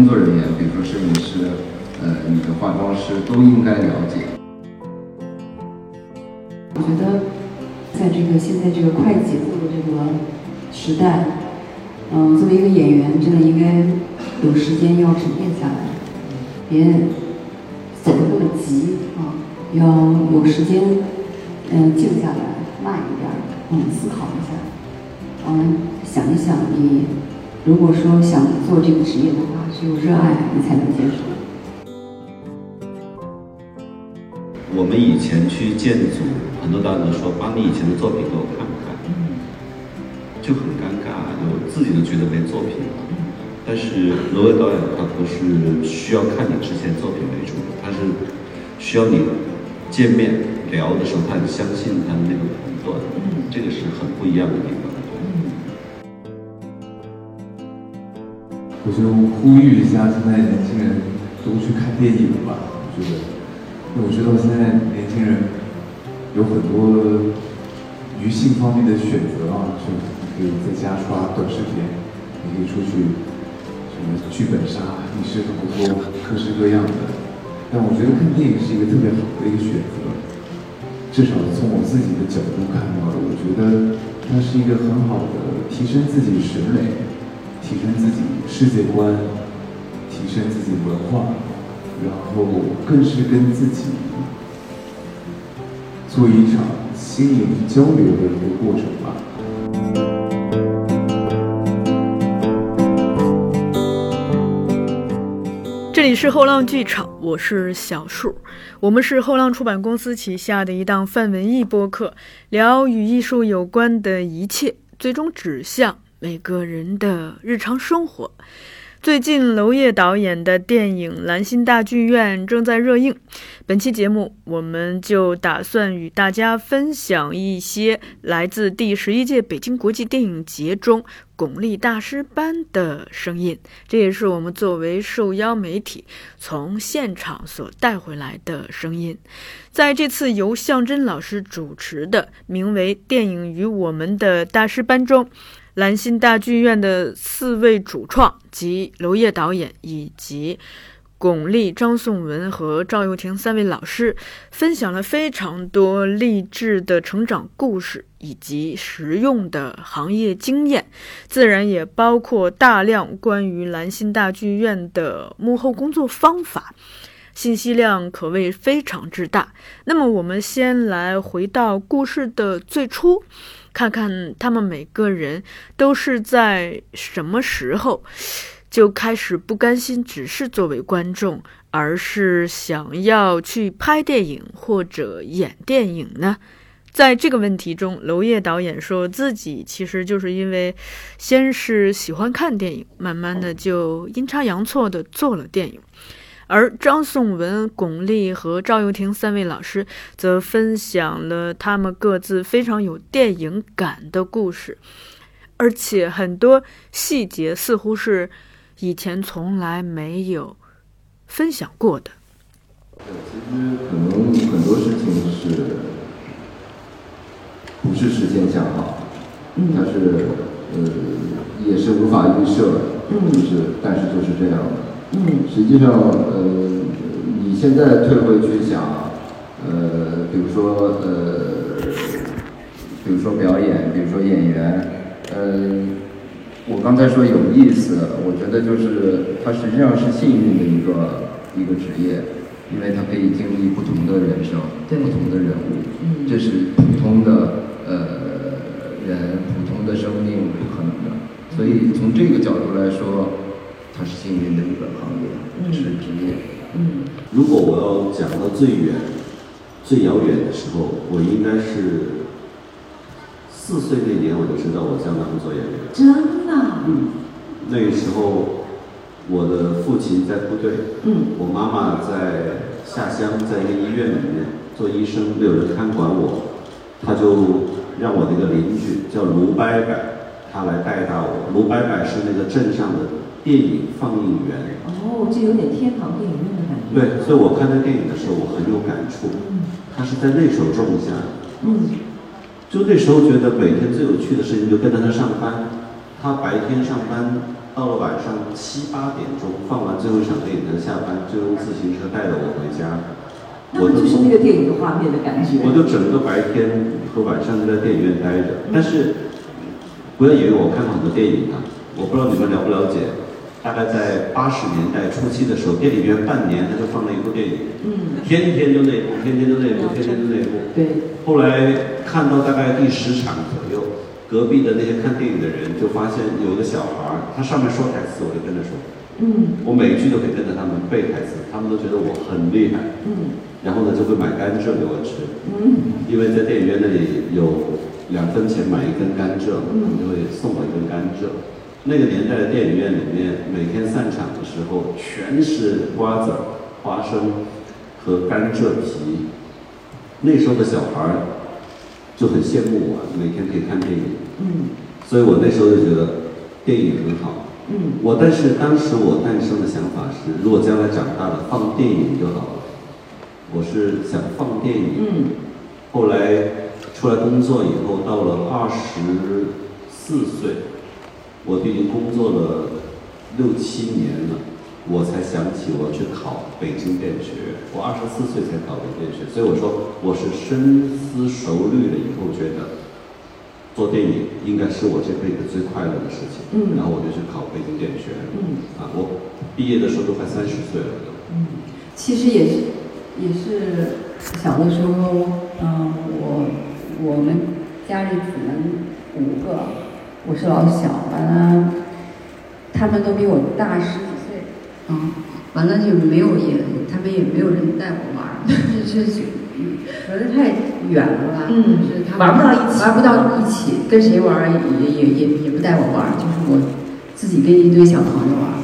工作人员，比如说摄影师，呃你的化妆师都应该了解。我觉得，在这个现在这个快节奏的这个时代，嗯、作为一个演员，真的应该有时间要沉淀下来，别走得那么急啊，要有时间，嗯、静下来，慢一点，嗯，思考一下，嗯，想一想你，如果说想做这个职业的话，只有热爱你才能坚守。我们以前去建组，很多导演都说把你以前的作品给我看看，就很尴尬，就自己都觉得没作品了。但是罗威导演他不是需要看你之前作品为主的，他是需要你见面聊的时候，他很相信他的那个判断，这个是很不一样的地方。我就呼吁一下现在年轻人都去看电影吧。我觉得，因为我知道现在年轻人有很多娱性方面的选择啊，就你可以在家刷短视频，你可以出去什么剧本杀、密室逃脱，各式各样的。但我觉得看电影是一个特别好的一个选择，至少从我自己的角度看到，我觉得它是一个很好的提升自己审美。提升自己世界观，提升自己文化，然后更是跟自己做一场心灵交流的一个过程吧。这里是后浪剧场，我是小树。我们是后浪出版公司旗下的一档泛文艺播客，聊与艺术有关的一切，最终指向每个人的日常生活。最近，娄烨导演的电影《兰心大剧院》正在热映。本期节目，我们就打算与大家分享一些来自第十一届北京国际电影节中巩俐大师班的声音。这也是我们作为受邀媒体从现场所带回来的声音。在这次由向真老师主持的名为《电影与我们的大师班》中，兰心大剧院的四位主创及娄烨导演以及巩俐、张颂文和赵又廷三位老师分享了非常多励志的成长故事以及实用的行业经验，自然也包括大量关于兰心大剧院的幕后工作方法。信息量可谓非常之大。那么，我们先来回到故事的最初，看看他们每个人都是在什么时候就开始不甘心只是作为观众，而是想要去拍电影或者演电影呢？在这个问题中，娄烨导演说自己其实就是因为先是喜欢看电影，慢慢的就阴差阳错的做了电影。而张颂文、巩俐和赵又廷三位老师则分享了他们各自非常有电影感的故事，而且很多细节似乎是以前从来没有分享过的。其实可能很多事情是不是事先想好，它是呃也是无法预设的，就是但是就是这样的。实际上呃你现在退回去想，呃比如说呃比如说表演，比如说演员，呃我刚才说有意思，我觉得就是它实际上是幸运的一个一个职业，因为它可以经历不同的人生，不同的人物，这是普通的呃人普通的生命不可能的，所以从这个角度来说，它是幸运的一个行业，是职业。嗯如果我要讲到最远、最遥远的时候，我应该是四岁那年我就知道我将来会做演员。真的，嗯，那个时候我的父亲在部队，嗯我妈妈在下乡，在一个医院里面做医生，没有人看管我，他就让我的一个邻居叫卢伯伯，他来带大我。卢伯伯是那个镇上的电影放映员。哦，这有点天堂电影院的感觉。对，所以我看那电影的时候，我很有感触。他是在那时候种下的。嗯。就那时候觉得每天最有趣的事情就跟着他上班，他白天上班，到了晚上七八点钟放完最后一场电影才下班，就用自行车带着我回家。我就是那个电影的画面的感觉。我就整个白天和晚上都在电影院待着，但是不要以为我看过很多电影啊，我不知道你们了不了解。大概在八十年代初期的时候，电影院半年他就放了一部电影，嗯，天天就那部，天天就那部，天天就那部。对。后来看到大概第十场左右，隔壁的那些看电影的人就发现有个小孩儿，他上面说台词，我就跟着说，嗯，我每一句都可以跟着他们背台词，他们都觉得我很厉害，嗯，然后呢就会买甘蔗给我吃，嗯，因为在电影院那里有两分钱买一根甘蔗，他们就会送我一根甘蔗。那个年代的电影院里面，每天散场的时候全是瓜子、花生和甘蔗皮。那时候的小孩儿就很羡慕我，每天可以看电影。嗯。所以我那时候就觉得电影很好。嗯。我但是当时我诞生的想法是，如果将来长大了放电影就好了。我是想放电影。嗯。后来出来工作以后，到了二十四岁。我毕竟工作了六七年了，我才想起我去考北京电影学院。我二十四岁才考北京电影学院，所以我说我是深思熟虑了以后，觉得做电影应该是我这辈子最快乐的事情。嗯。然后我就去考北京电影学院。嗯。啊，我毕业的时候都快三十岁了都。嗯，其实也是，也是小的时候，嗯，我我们家里只能五个。我是老小，完了，他们都比我大十几岁，嗯，完了就没有也，他们也没有人带我玩儿，就是就，反正太远了吧，就是他玩不到一起，玩不到一起，跟谁玩儿也也也也不带我玩儿，就是我自己跟一堆小朋友玩儿，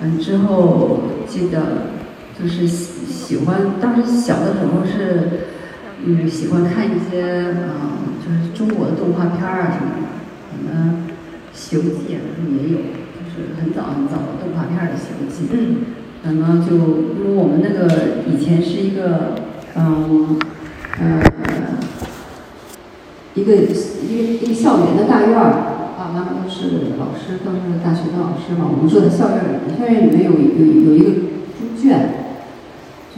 完之后记得就是喜喜欢，当时小的时候是，嗯，喜欢看一些嗯，就是中国的动画片儿啊什么的。嗯，《西游记》啊，也有，就是很早很早的动画片的《西游记》。嗯。然后就因为我们那个以前是一个，嗯，呃，一个一个一个校园的大院儿，爸爸妈妈都是老师，都是大学的老师嘛。我们住在校院里面，校院里面有有有一个猪圈，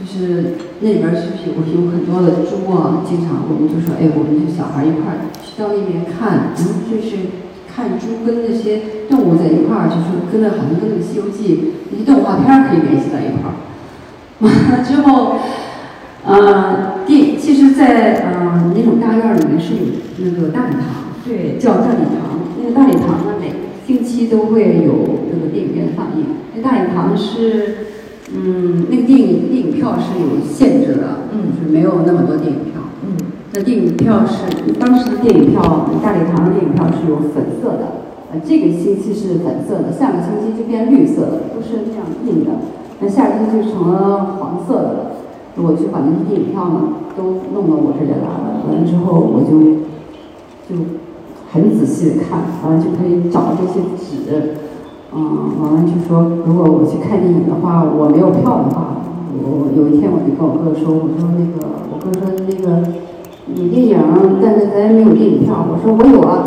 就是那里边儿是有有很多的猪啊。经常我们就说，哎，我们就小孩一块儿去到那边看，然后就是。看猪跟那些动物在一块儿，就是跟那好像跟那个《西游记》那些动画片可以联系在一块儿。完了之后，呃，电其实，在呃那种大院里面是有那个大礼堂，对，叫大礼堂。那个大礼堂呢，每星期都会有那个电影院放映。那大礼堂是，嗯，那个电影电影票是有限制的，嗯，是没有那么多电影票，嗯。那电影票是当时的电影票，大礼堂的电影票是有粉色的，呃，这个星期是粉色的，下个星期就变绿色的，都是这样印的。那下个星期就成了黄色的。我就把那些电影票呢都弄到我这里来了，完了之后我就就很仔细的看，完了就可以找这些纸，嗯，完了就说如果我去看电影的话，我没有票的话，我有一天我就跟我哥说，我说那个，我哥说那个。有电影，但是咱没有电影票。我说我有啊。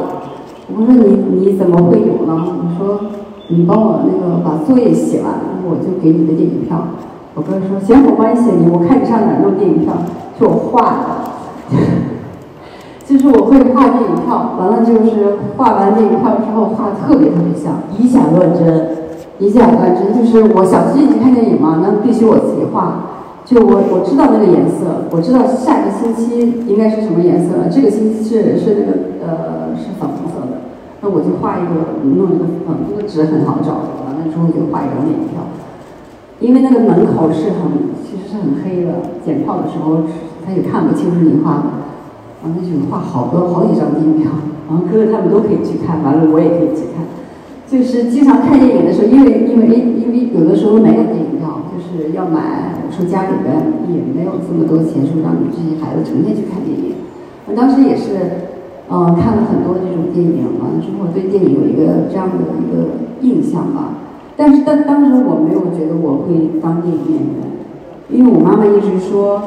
我说你你怎么会有呢？我说你帮我那个把作业写完，我就给你的电影票。我哥说行，我帮你写你，我看你上哪弄电影票。是我画的，就是我会画电影票。完了就是画完电影票之后，画特别特别像，以假乱真，以假乱真。就是我想进去看电影嘛，那必须我自己画。就我我知道那个颜色，我知道下个星期应该是什么颜色了。这个星期是是那个呃是粉红色的，那我就画一个弄一个粉，那个纸很好找，完了之后就画一张电影票。因为那个门口是很其实是很黑的，检票的时候他也看不清是你画的，完了就画好多好几张电影票，然后哥哥他们都可以去看，完了我也可以去看。就是经常看电影的时候，因为因为因为有的时候没有电影票，就是要买。我说家里边也没有这么多钱，说让你这些孩子成天去看电影。我当时也是，呃，看了很多这种电影，完了之后对电影有一个这样的一个印象吧。但是当当时我没有觉得我会当电影演员，因为我妈妈一直说，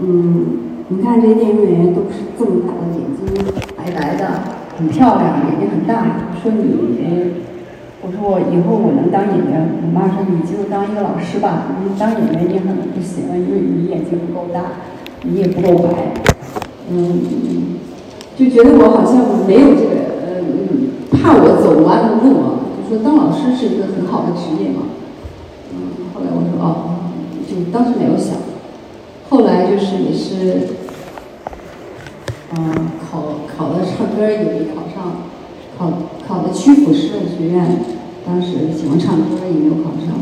嗯，你看这些电影演员都是这么大的眼睛，白白的，很漂亮，眼睛很大，说你，我说我以后我能当演员，我妈说你就当一个老师吧，你当演员你可能不行，因为你眼睛不够大，你也不够白，嗯。就觉得我好像没有这个，呃，怕我走弯路啊。就说当老师是一个很好的职业嘛。嗯，后来我说哦，就当时没有想。后来就是也是，嗯，考考了唱歌也没考上，考考的曲阜师范学院，当时喜欢唱歌也没有考上。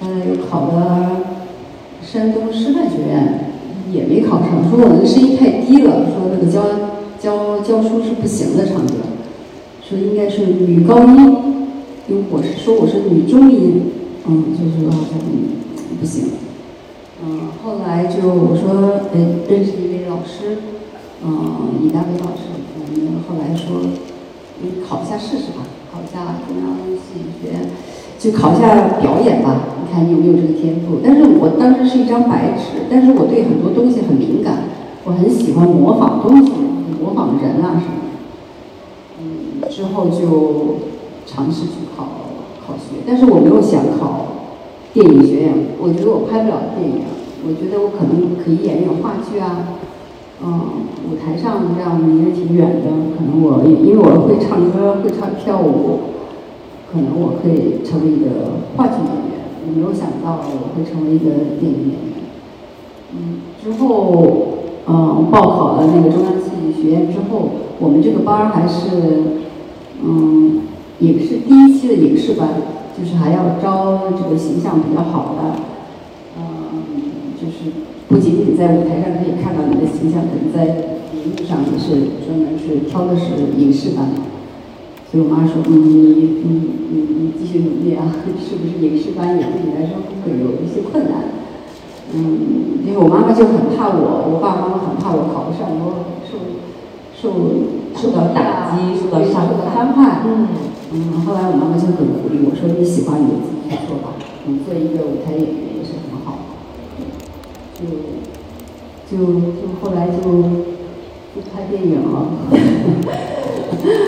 后来，又考了山东师范学院，也没考上，说我那声音太低了，说那个教。教教书是不行的，唱歌，说应该是女高音，因为我是说我是女中音，嗯，就是好像不行，嗯，后来就我说呃认识一位老师，嗯，李大伟老师，嗯，后来说你考一下试试吧，考一下中央戏剧学院，就考一下表演吧，你看你有没有这个天赋？但是我当时是一张白纸，但是我对很多东西很敏感，我很喜欢模仿东西。模仿人啊什么的，嗯，之后就尝试去考考学，但是我没有想考电影学院，我觉得我拍不了电影，我觉得我可能可以演演话剧啊，嗯，舞台上这样离得挺远的，可能我因为我会唱歌会唱跳舞，可能我可以成为一个话剧演员，我没有想到我会成为一个电影演员，嗯，之后。嗯，报考了那个中央戏剧学院之后，我们这个班儿还是，嗯，影视第一期的影视班，就是还要招这个形象比较好的，嗯，就是不仅仅在舞台上可以看到你的形象，可能在荧幕上也是专门是挑的是影视班。所以我妈说，嗯，你你你你继续努力啊，是不是影视班也对你来说会有一些困难？嗯，因为我妈妈就很怕我，我爸爸妈妈很怕我考不上，我受受受到打击，受到伤，受到伤害。嗯嗯，后来我妈妈就很鼓励我说：“你喜欢你就自己去做吧，你做一个舞台演员也是很好。”就就就后来就就拍电影了，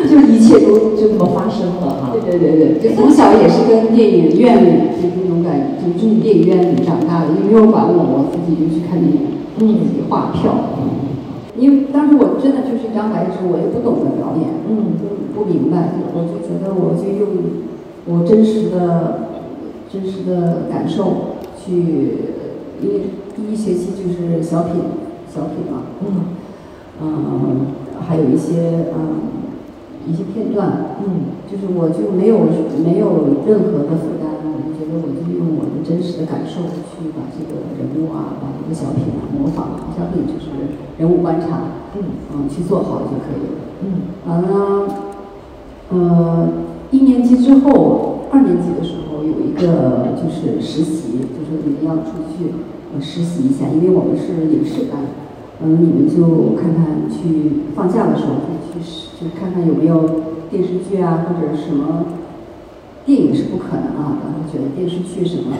就一切都就这么发生了哈。对对对对，就从小也是跟电影院里就那种感，就住电影院里长大的，也没有管我，我自己就去看电影，自己画票。因为当时我真的就是一张白纸，我也不懂得表演，嗯，不不明白，我就觉得我就用我真实的真实的感受去，因为第一学期就是小品小品嘛，嗯，嗯，还有一些嗯。一些片段，嗯，就是我就没有没有任何的负担，我就觉得我就真实的感受去把这个人物啊，把这个小品啊模仿，小品就是人物观察，嗯，嗯，去做好就可以了，嗯，完了，呃，一年级之后，二年级的时候有一个就是实习，就说你们要出去呃实习一下，因为我们是影视班。嗯，你们就看看去放假的时候可以去，就看看有没有电视剧啊，或者什么电影是不可能啊。然后觉得电视剧什么，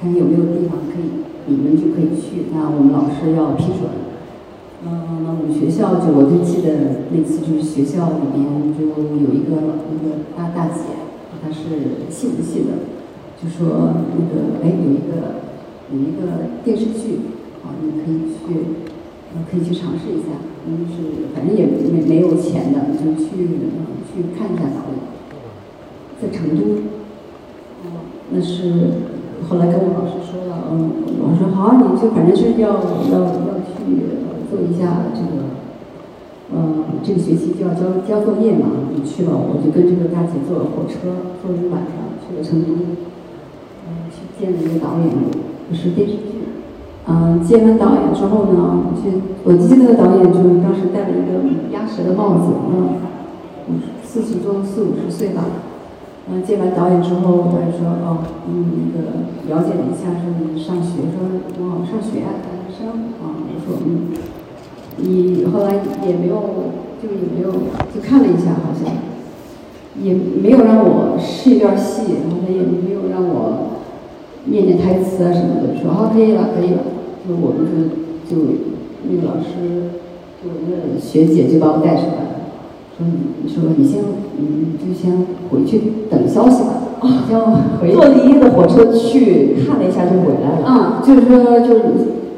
看看有没有地方可以，你们就可以去。那我们老师要批准。嗯，那我们学校就我就记得那次就是学校里面就有一个那个大大姐，她是信不信的，就说那个哎有一个有一个电视剧，啊你可以去。可以去尝试一下，嗯，是反正也没没有钱的，就去去看一下导演，在成都，嗯，那是后来跟我老师说了，嗯，我说好，你就反正是要要要去做一下这个，嗯，这个学期就要交交作业嘛，你去了，我就跟这个大姐坐了火车，坐一晚上去了成都，嗯，去见了一个导演，就是电视剧。嗯，见完导演之后呢，我去，我记得导演就当时戴了一个鸭舌的帽子，嗯，四十多四五十岁吧。嗯，接完导演之后，他就说，哦，嗯，那个了解了一下，说你上学，说哦上学啊，大学生啊，我说嗯，你后来也没有，就也没有就看了一下，好像也没有让我试一段戏，然后他也没有让我念念台词啊什么的，说好可以了，可以了。就我们就就那个老师，就我们的学姐就把我带出来了，说你说你先你就先回去等消息吧，先回。坐第一个火车去看了一下就回来了。啊，就是说就是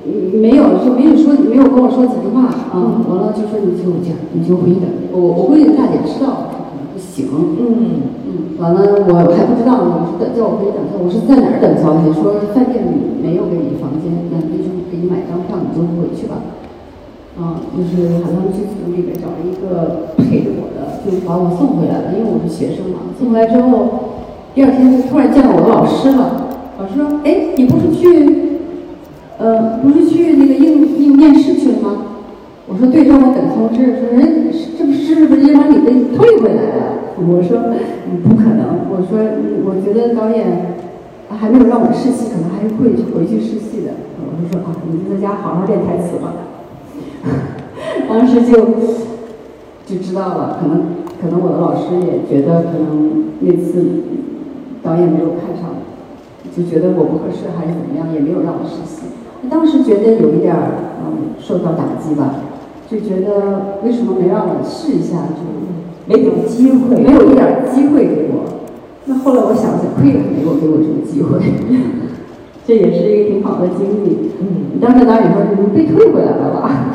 嗯没有就没有说没有跟我说几句话。啊，完了就说你就讲你就回去等，我我估计大姐知道不行，嗯。嗯，完了我还不知道呢，我说等叫我回去等消息，我是在哪儿等消息？说饭店没有给你房间，那那就给你买张票，你就回去吧。啊，就是好像剧组里边找了一个陪着我的，就把我送回来了，因为我是学生嘛。送回来之后，第二天就突然见到我的老师了。老师说：“哎，你不是去，呃，不是去那个应应面试去了吗？”我说：“对，让我等通知。”说：“人这不是是不是把你给退回来了？” 我说：“不可能。”我说：“我觉得导演还没有让我试戏，可能还会回去试戏的。”我就说：“啊，你就在家好好练台词吧。” 当时就就知道了，可能可能我的老师也觉得，可能那次导演没有看上，就觉得我不合适还是怎么样，也没有让我实习。当时觉得有一点儿嗯受到打击吧，就觉得为什么没让我试一下，就没给机会，没有一点机会给我。那后来我想想，亏了没有给我这个机会，这也是一个挺好的经历。嗯，当时导演说：“你被退回来了吧？”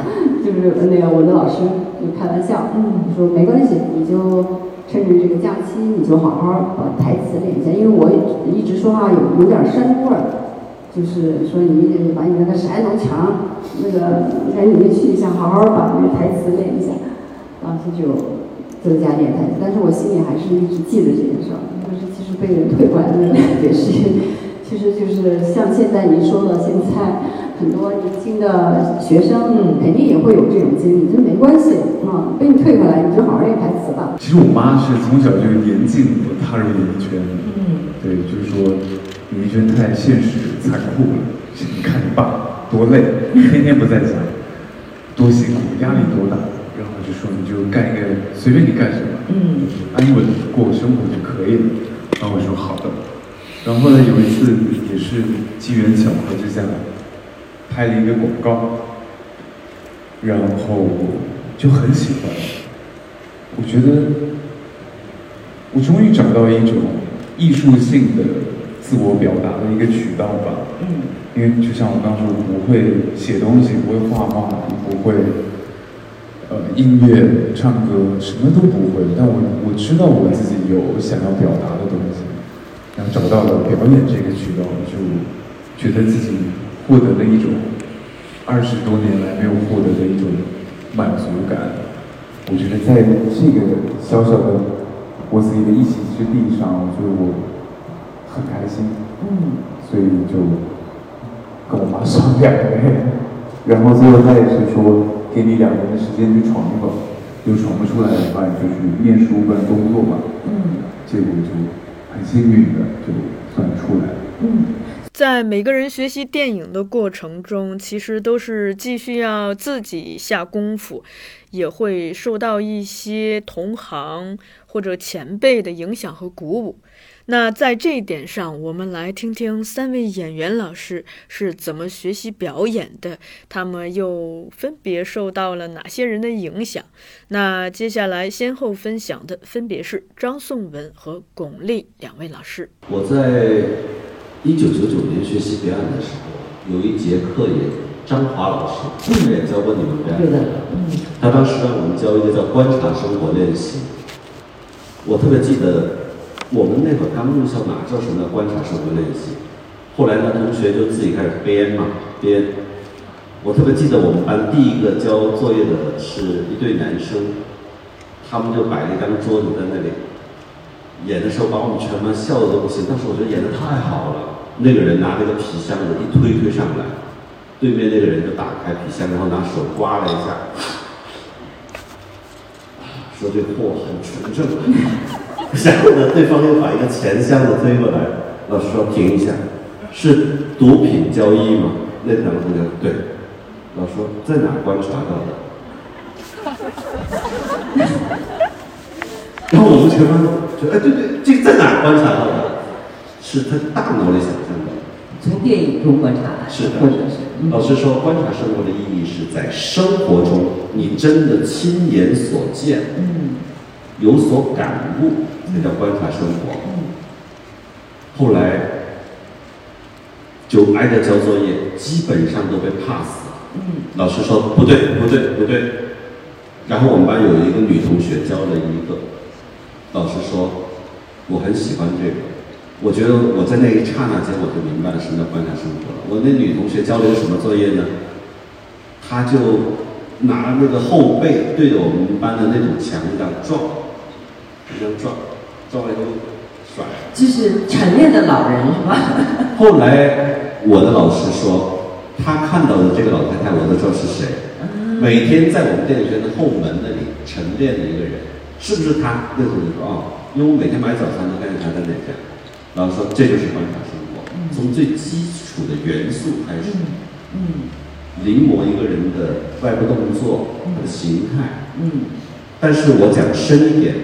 就是那个我的老师就开玩笑，嗯说没关系，你就趁着这个假期，你就好好把台词练一下，因为我一直说话有有点山东味儿，就是说你得把你那个山东腔那个赶紧的去一下，好好把那个台词练一下。当时就增加练台词，但是我心里还是一直记得这件事儿，就是其实被人退回来的那种感觉是，其实就是像现在您说的，现在很多年轻的学生，嗯肯定也会有这种经历，这没关系啊，被你退回来，你就好好练台词吧。其实我妈是从小就严禁我踏入演艺圈，嗯，对，就是说演艺圈太现实残酷了。你看你爸多累，天天不在家，多辛苦，压力多大，然后就说你就干一个随便你干什么，嗯，安稳地过生活就可以了。然后我说好的。然后后来有一次也是机缘巧合之下，拍了一个广告，然后就很喜欢。我觉得我终于找到一种艺术性的自我表达的一个渠道吧。嗯，因为就像我刚说，我不会写东西，不会画画，也不会呃音乐、唱歌，什么都不会。但我我知道我自己有想要表达的东西，然后找到了表演这个渠道，就觉得自己获得了一种二十多年来没有获得的一种满足感。我觉得在这个小小的我自己的一席之地上，我觉得我很开心。嗯，所以就跟我妈商量呗，然后最后她也是说，给你两年的时间去闯一闯，就闯不出来的话，你就去念书不然工作吧。嗯，结果就很幸运的就算出来了。嗯，在每个人学习电影的过程中，其实都是既需要自己下功夫，也会受到一些同行或者前辈的影响和鼓舞。那在这一点上，我们来听听三位演员老师是怎么学习表演的，他们又分别受到了哪些人的影响。那接下来先后分享的分别是张颂文和巩俐两位老师。我在一九九九年学习表演的时候，有一节课也张华老师，他也教过你们表演。对的，嗯，他当时让我们教一个叫观察生活练习。我特别记得，我们那会儿刚入校，哪知道什么叫观察生活练习？后来呢，同学就自己开始编嘛，编。我特别记得我们班第一个交作业的是一对男生，他们就摆了一张桌子在那里，演的时候把我们全班笑的都不行。当时我觉得演的太好了，那个人拿那个皮箱子一推推上来，对面那个人就打开皮箱，然后拿手刮了一下，说这货很纯正。然后呢，对方又把一个钱箱子推过来，老师说停一下，是毒品交易吗？那两个同学对，老师说在哪观察到的？然后我们全班觉得，哎，对对，这个在哪儿观察到的？是他大脑里想象的。从电影中观察来，是的或者是嗯老师说，观察生活的意义是在生活中，你真的亲眼所见，嗯有所感悟，才叫观察生活。嗯后来就挨着交作业，基本上都被 pass 了。嗯老师说不对，不对，不对。然后我们班有一个女同学交了一个，老师说我很喜欢这个，我觉得我在那一刹那间我就明白了什么叫观察生活了。我那女同学交了个什么作业呢？她就拿那个后背对着我们班的那堵墙这样撞，这样撞，撞完以后甩。就是晨练的老人是吧？后来我的老师说，他看到的这个老太太，我都知道是谁。每天在我们电影学院的后门那里晨练的一个人，是不是他？那时候就说哦，因为我每天买早餐都看见他在那边。然后说这就是观察生活，从最基础的元素开始，嗯临摹一个人的外部动作、他的形态。嗯但是我讲深一点，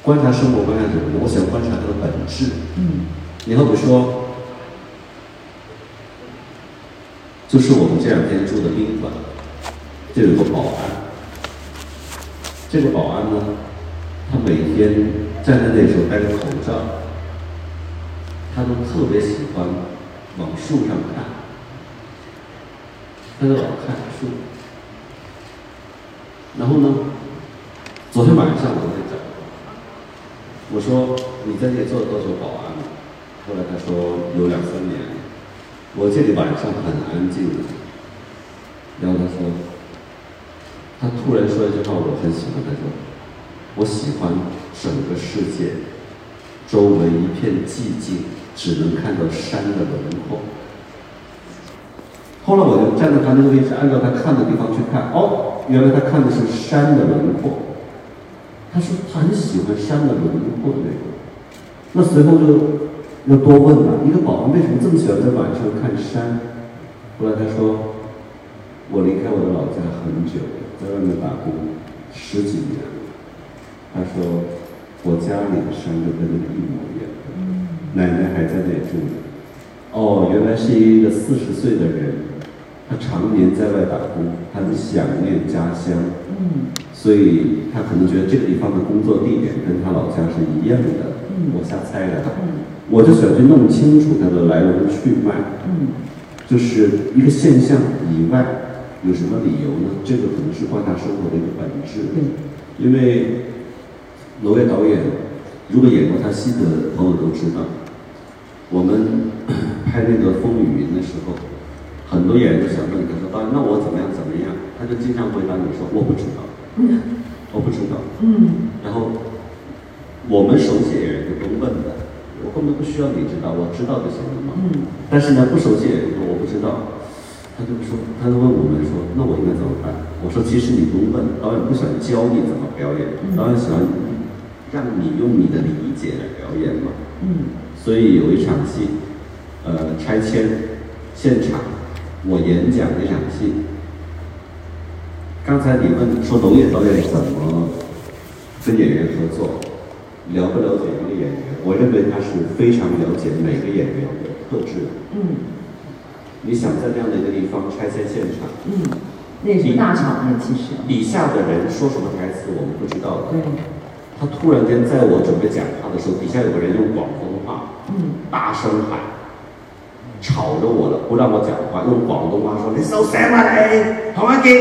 观察生活，观察什么？我想观察它的本质。嗯你好比说，就是我们这两天住的宾馆，这有个保安。这个保安呢，他每天站在那时候戴着口罩，他都特别喜欢往树上看，他就老看树。然后呢，昨天晚上我在找，我说你在这里做了多久保安了？后来他说有两三年，我这里晚上很安静。然后他说，他突然说一句话，我很喜欢。他说，我喜欢整个世界，周围一片寂静，只能看到山的轮廓。后来我就站在他那个位置，按照他看的地方去看，哦，原来他看的是山的轮廓。他说他很喜欢山的轮廓那个。那随后就要多问了，一个保安为什么这么喜欢在晚上看山？后来他说，我离开我的老家很久，在外面打工十几年了。他说，我家里的山就跟那个一模一样，奶奶还在那里住呢。哦，原来是一个四十岁的人，他常年在外打工，他很想念家乡。嗯所以他可能觉得这个地方的工作地点跟他老家是一样的，嗯我瞎猜的，嗯我就想去弄清楚他的来龙去脉，嗯就是一个现象以外有什么理由呢？这个可能是观察生活的一个本质，对因为娄烨导演如果演过他戏的朋友都知道，我们拍那个《风雨云》的时候，很多演员都想问他说：“导演，那我怎么样怎么样？”他就经常回答你说：“我不知道，我不知道。”嗯然后我们熟悉演员就不用问了，我根本不需要你知道，我知道就行了嘛。嗯但是呢，不熟悉演员说我不知道，他就说，他就问我们说，那我应该怎么办？我说，其实你不用问，导演不想教你怎么表演，导演想让你用你的理解来表演嘛。嗯所以有一场戏，呃，拆迁现场，我演讲那场戏。刚才你问说导演导演怎么跟演员合作，了不了解一个演员？我认为他是非常了解每个演员的特质的。嗯你想在这样的一个地方拆迁现场，嗯，那也是大场面，其实底下的人说什么台词我们不知道的。对，他突然间在我准备讲话的时候，底下有个人用广东话嗯大声喊，吵着我了，不让我讲话，用广东话说：“你收聲啊你，同我記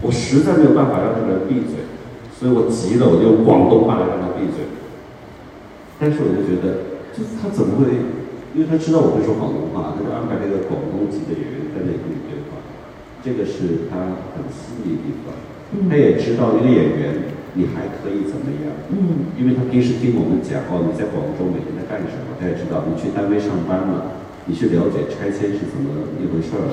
我实在没有办法让这个人闭嘴，所以我急了，我就用广东话来让他闭嘴。但是我就觉得，就是他怎麼會？因为他知道我会说广东话，他就安排這個廣東籍的演员在那里跟你对话，这个是他很私密的地方。他也知道一个演员你还可以怎么样。嗯因为他平时听我们讲哦，你在广州每天在干什么，他也知道你去单位上班了，你去了解拆迁是怎么一回事儿了，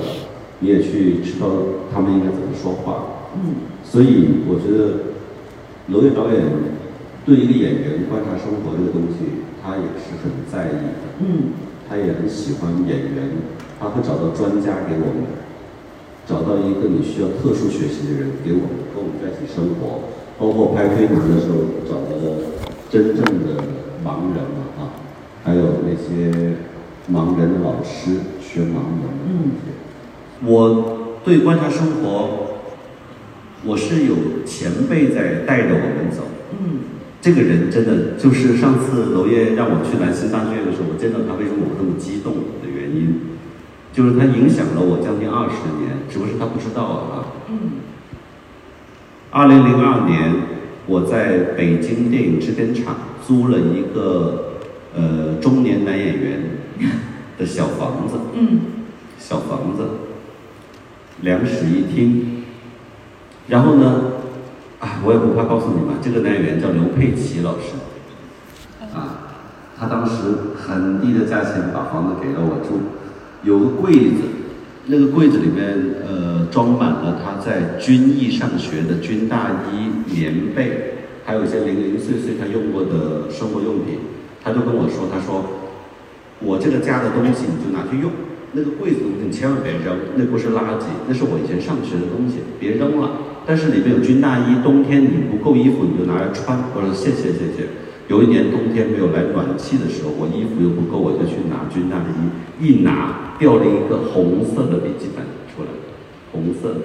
你也去知道他们应该怎么说话。嗯所以我觉得娄烨导演对一个演员观察生活这个东西，他也是很在意的，嗯他也很喜欢演员，他会找到专家给我们找到一个你需要特殊学习的人给我们跟我们在一起生活，包括拍推拿的时候找到了真正的盲人嘛啊，还有那些盲人的老师学盲人的那些。我对观察生活，我是有前辈在带着我们走。嗯这个人真的就是上次娄烨让我去南京大剧院的时候，我见到他为什么我那么激动的原因，就是他影响了我将近二十年，只不过是他不知道啊。嗯二零零二年，我在北京电影制片厂租了一个呃中年男演员的小房子，嗯小房子，两室一厅。然后呢，我也不怕告诉你们，这个男演员叫刘佩琦老师，啊，他当时很低的价钱把房子给了我住，有个柜子，那个柜子里面呃装满了他在军艺上学的军大衣、棉被，还有一些零零碎碎他用过的生活用品。他就跟我说，他说我这个家的东西你就拿去用，那个柜子你千万别扔，那不是垃圾，那是我以前上学的东西，别扔了。但是里面有军大衣，冬天你不够衣服你就拿来穿。我说谢谢谢谢。有一年冬天没有来暖气的时候，我衣服又不够，我就去拿军大衣，一拿掉了一个红色的笔记本出来，红色的。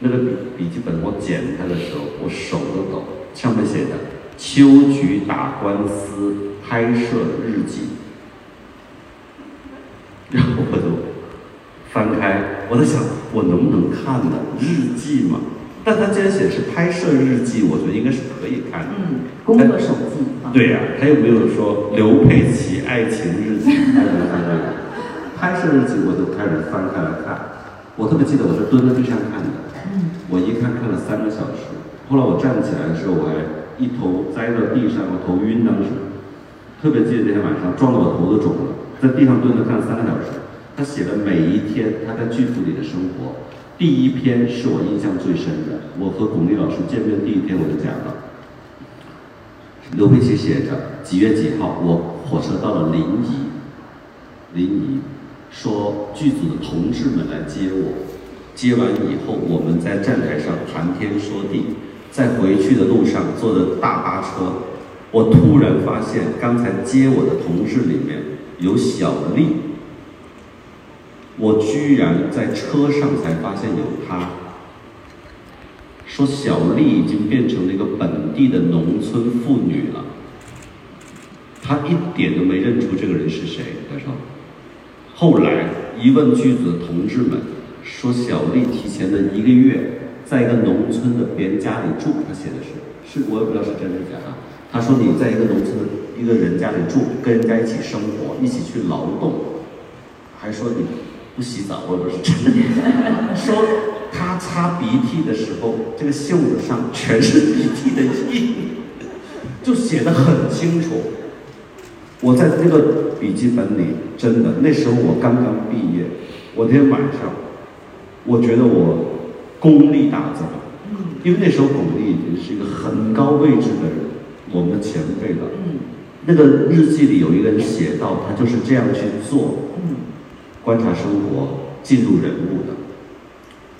那个笔笔记本我捡它的时候，我手都抖，上面写着“秋菊打官司拍摄日记”，然后我就翻开，我在想我能不能看呢？日记嘛，但它既然写的是拍摄日记，我觉得应该是可以看的。嗯，工作手记啊。对呀、他又没有说刘佩琦爱情日记？拍摄日记我就开始翻开来看，我特别记得我是蹲在地上看的，我一看看了三个小时，后来我站起来的时候，我还一头栽到地上，我头晕当时，特别记得那天晚上撞得我头都肿了，在地上蹲着看了三个小时。他写的每一天他在剧组里的生活，第一篇是我印象最深的，我和巩俐老师见面第一天我就讲了。刘佩琦写着几月几号，我火车到了临沂，临沂，说剧组的同志们来接我，接完以后我们在站台上谈天说地，在回去的路上坐的大巴车，我突然发现刚才接我的同事里面有小丽，我居然在车上才发现有他。说小丽已经变成了一个本地的农村妇女了，她一点都没认出这个人是谁。他说，后来一问剧组的同志们，说小丽提前的一个月在一个农村的别人家里住，他写的是，是我也不知道是真是假啊。他说你在一个农村的一个人家里住，跟人家一起生活，一起去劳动，还说你不洗澡，我也不是真的。说他擦鼻涕的时候，这个袖子上全是鼻涕的印，就写的很清楚。我在那个笔记本里，真的那时候我刚刚毕业，我那天晚上，我觉得我功力大增，因为那时候巩俐已经是一个很高位置的人，我们的前辈了。那个日记里有一个人写到，他就是这样去做，观察生活，进入人物的。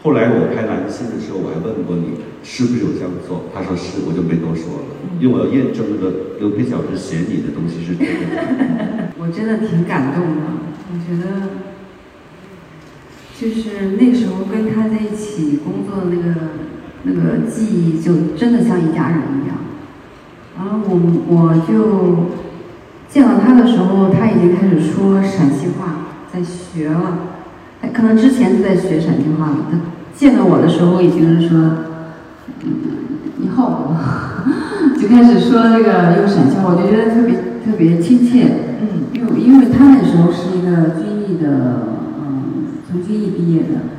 后来我拍蓝心的时候，我还问过你是不是有这样做，他说是，我就没多说了，因为我要验证那个刘培小师写你的东西是真的。我真的挺感动的，我觉得就是那时候跟他在一起工作的那个那个记忆，就真的像一家人一样。然后我我就见到他的时候，他已经开始说陕西话，在学了。他可能之前就在学陕西话了。他见到我的时候，已经是说，嗯，你好，就开始说那个用陕西话，我就觉得特别特别亲切。嗯因为因为他那时候是一个军艺的，嗯，从军艺毕业的，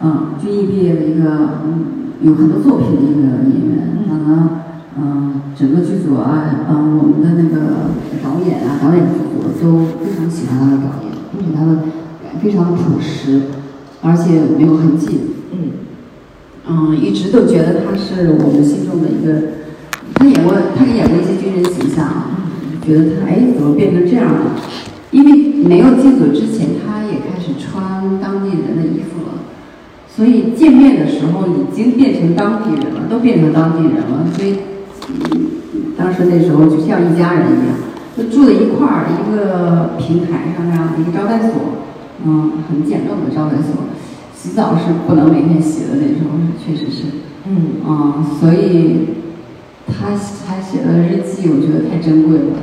嗯，军艺毕业的一个，嗯，有很多作品的一个演员。可能，嗯，整个剧组啊，嗯，我们的那个导演啊，导演组都非常喜欢他的表演，而且他的非常的朴实，而且没有痕迹。嗯嗯，一直都觉得他是我们心中的一个，他演过，他也演过一些军人形象啊，觉得他哎怎么变成这样了？因为没有进组之前，他也开始穿当地人的衣服了，所以见面的时候已经变成当地人了，都变成当地人了。所以，嗯，当时那时候就像一家人一样，就住在一块儿一个平台上那样的一个招待所，嗯，很简陋的招待所。洗澡是不能每天洗的那时候，确实是，嗯啊、所以他他写的日记，我觉得太珍贵了，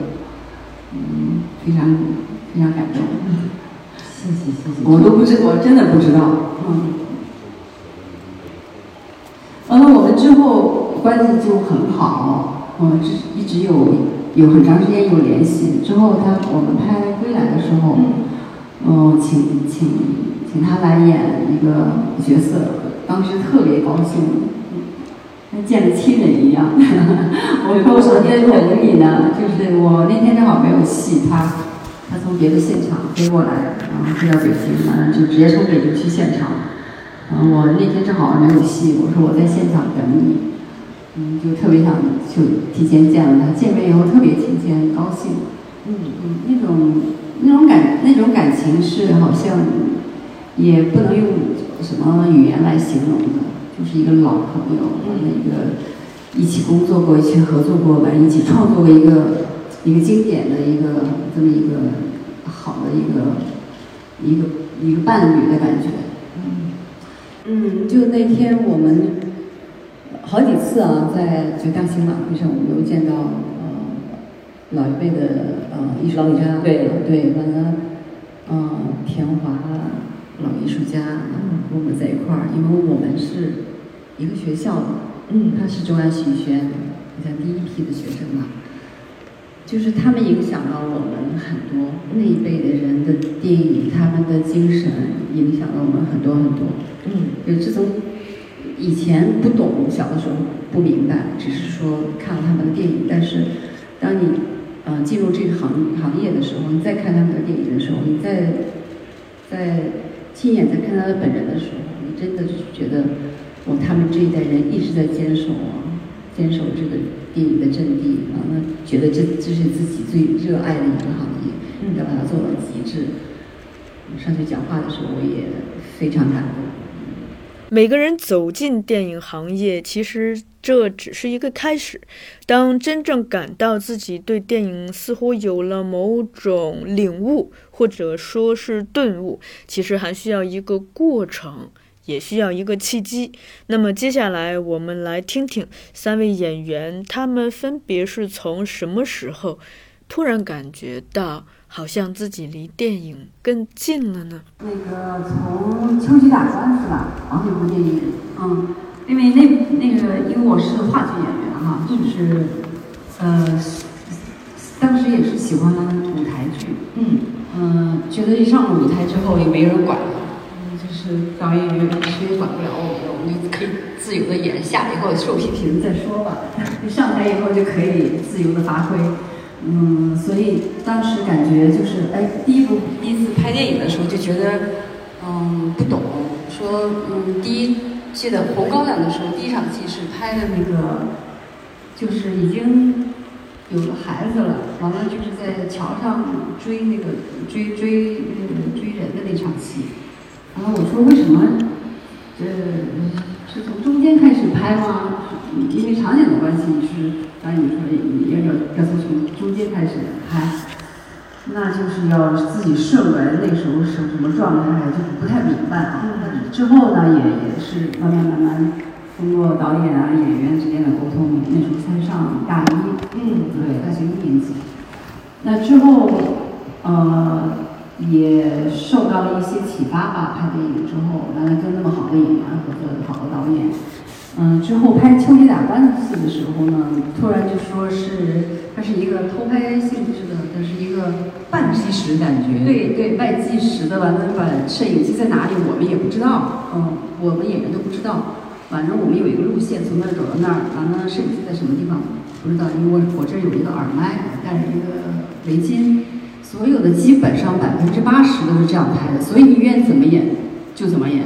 嗯，非常非常感动。谢谢谢谢。我都不知，我真的不知道。嗯。完了，我们之后关系就很好，嗯，一一直有有很长时间有联系。之后他我们拍《归来》的时候，嗯，请请请他来演一个角色，当时特别高兴，跟见了亲人一样。我说我在等你呢，就是我那天正好没有戏，他他从别的现场飞过来，然后飞到北京，完了就直接从北京去现场。嗯，我那天正好没有戏，我说我在现场等你，嗯，就特别想就提前见了他，见面以后特别亲切，很高兴。嗯嗯，那种那种感那种感情是好像也不能用什么语言来形容的，就是一个老朋友，完了一个一起工作过，一起合作过，吧一起创作过一个一个经典的一个这么一个好的一个一个一个伴侣的感觉。嗯，就那天我们好几次啊，在就大型晚会上，我们都见到呃老一辈的呃艺术家，对对，完了呃田华老艺术家，嗯跟我们在一块儿，因为我们是一个学校的，嗯他是中央戏剧学院，好像第一批的学生吧。就是他们影响了我们很多那一辈的人的电影，他们的精神影响了我们很多很多。嗯就自从以前不懂，小的时候不明白，只是说看了他们的电影。但是当你呃进入这个行行业的时候，你再看他们的电影的时候，你再在亲眼再看他的本人的时候，你真的是觉得，哦，他们这一代人一直在坚守啊，坚守这个电影的阵地，完了觉得这这是自己最热爱的一个行业，要把它做到极致。上去讲话的时候，我也非常感动。每个人走进电影行业，其实这只是一个开始。当真正感到自己对电影似乎有了某种领悟，或者说是顿悟，其实还需要一个过程，也需要一个契机。那么接下来我们来听听三位演员，他们分别是从什么时候突然感觉到好像自己离电影更近了呢？那个从秋季大关是吧？啊，那部电影，嗯，因为那那个，因为我是话剧演员哈，就是，呃，当时也是喜欢舞台剧，嗯嗯、觉得一上了舞台之后也没人管了，嗯，就是导演也谁也管不了我们，我们就可以自由的演，下来以后受批评再说吧，一上台以后就可以自由的发挥。嗯，所以当时感觉就是，哎，第一部第一次拍电影的时候就觉得，嗯，不懂。说，嗯，第一记得《红高粱》的时候，第一场戏是拍的那个，就是已经有了孩子了，完了就是在桥上追那个追追那个追人的那场戏。然后我说为什么，呃，是从中间开始拍吗？因为场景的关系是，导演说也要要从中间开始拍，那就是要自己顺来那时候是什么状态，就不太明白啊。之后呢，也也是慢慢慢慢通过导演啊、演员之间的沟通，那时候才上大一，嗯对，大学一年级。那之后，呃，也受到了一些启发吧。拍电影之后，完了跟那么好的演员合作，好的导演。嗯，之后拍《秋季打官司》的时候呢，突然就说是它是一个偷拍性质的，它是一个半计时感觉。对对，半计时的，完了把摄影机在哪里我们也不知道，嗯，我们演员都不知道。反正我们有一个路线，从那儿走到那儿，完了摄影机在什么地方不知道，因为我我这儿有一个耳麦，戴着一个围巾，所有的基本上百分之八十都是这样拍的，所以你愿意怎么演就怎么演。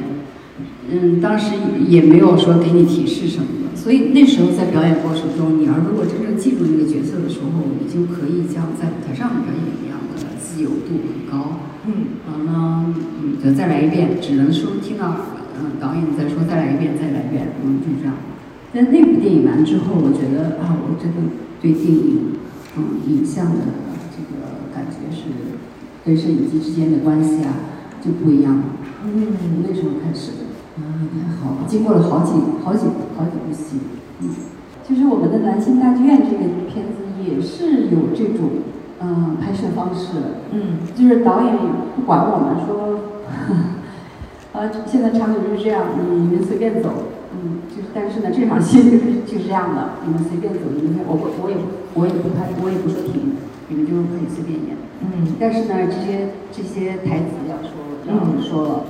嗯，当时也没有说给你提示什么的，所以那时候在表演过程中，你要如果真正进入那个角色的时候，你就可以像在舞台上表演一样的自由度很高。嗯完了，嗯，就再来一遍，只能说听到嗯，导演在说再来一遍，再来一遍，嗯，就这样。但那部电影完之后，我觉得啊，我真的对电影，嗯，影像的这个感觉是跟摄影机之间的关系啊，就不一样了。嗯，那时候开始的。啊，太好！经过了好几好几好几部戏，嗯，就是我们的《南京大剧院》这个片子也是有这种嗯拍摄方式，嗯，就是导演不管我们说，呃，现在场景就是这样，你们随便走，嗯，就是但是呢，这场戏就是就是这样的，你们随便走，你们我我我也我也不拍，我也不说停，你们就可以随便演，嗯，但是呢，这些这些台词要说要说了。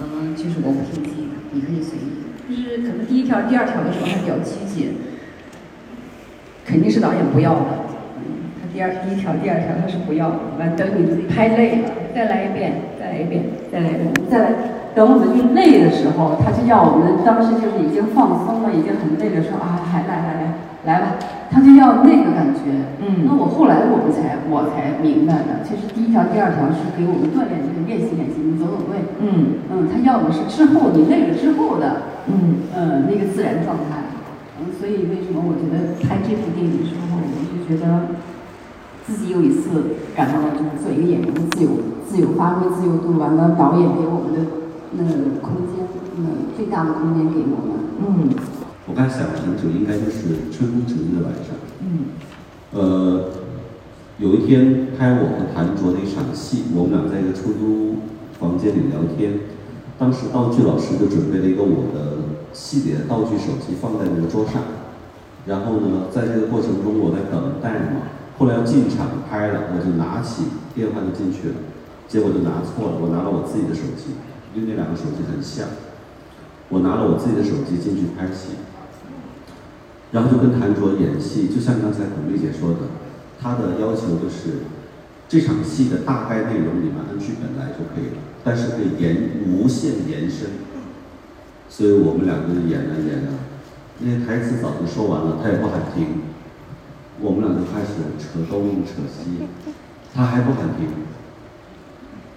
嗯，就是我不听机，你可以随意。就是可能第一条、第二条的时候还比较拘谨，肯定是导演不要的。嗯，他第二、第一条、第二条他是不要的。完，等你拍累了，再来一遍，再来一遍，再来一遍，再来。等我们累的时候，他就要我们当时就是已经放松了，已经很累的时候啊，还来来吧。他就要那个感觉，嗯，那我后来我们才我才明白的，其实第一条、第二条是给我们锻炼，就是练习练习，你走走位，嗯。嗯，他要的是之后你累了之后的，嗯。呃那个自然状态，嗯，所以为什么我觉得拍这部电影的时候，我就觉得自己有一次感到了就是做一个演员的自由、自由发挥、自由度，完了导演给我们的那空间，那最大的空间给我们，嗯。我刚想了很久，应该就是春风沉醉的晚上。嗯。呃，有一天拍我和谭卓的一场戏，我们俩在一个出租房间里聊天。当时道具老师就准备了一个我的系列道具手机放在那个桌上。然后呢，在这个过程中我在等待嘛。后来要进场拍了，我就拿起电话就进去了，结果就拿错了，我拿了我自己的手机，因为那两个手机很像。我拿了我自己的手机进去拍戏。然后就跟谭卓演戏，就像刚才巩俐姐说的，她的要求就是这场戏的大概内容你们按剧本来就可以了，但是可以延无限延伸。所以我们两个人演啊演啊，那些台词早就说完了，他也不喊停，我们俩就开始扯东扯西，他还不喊停。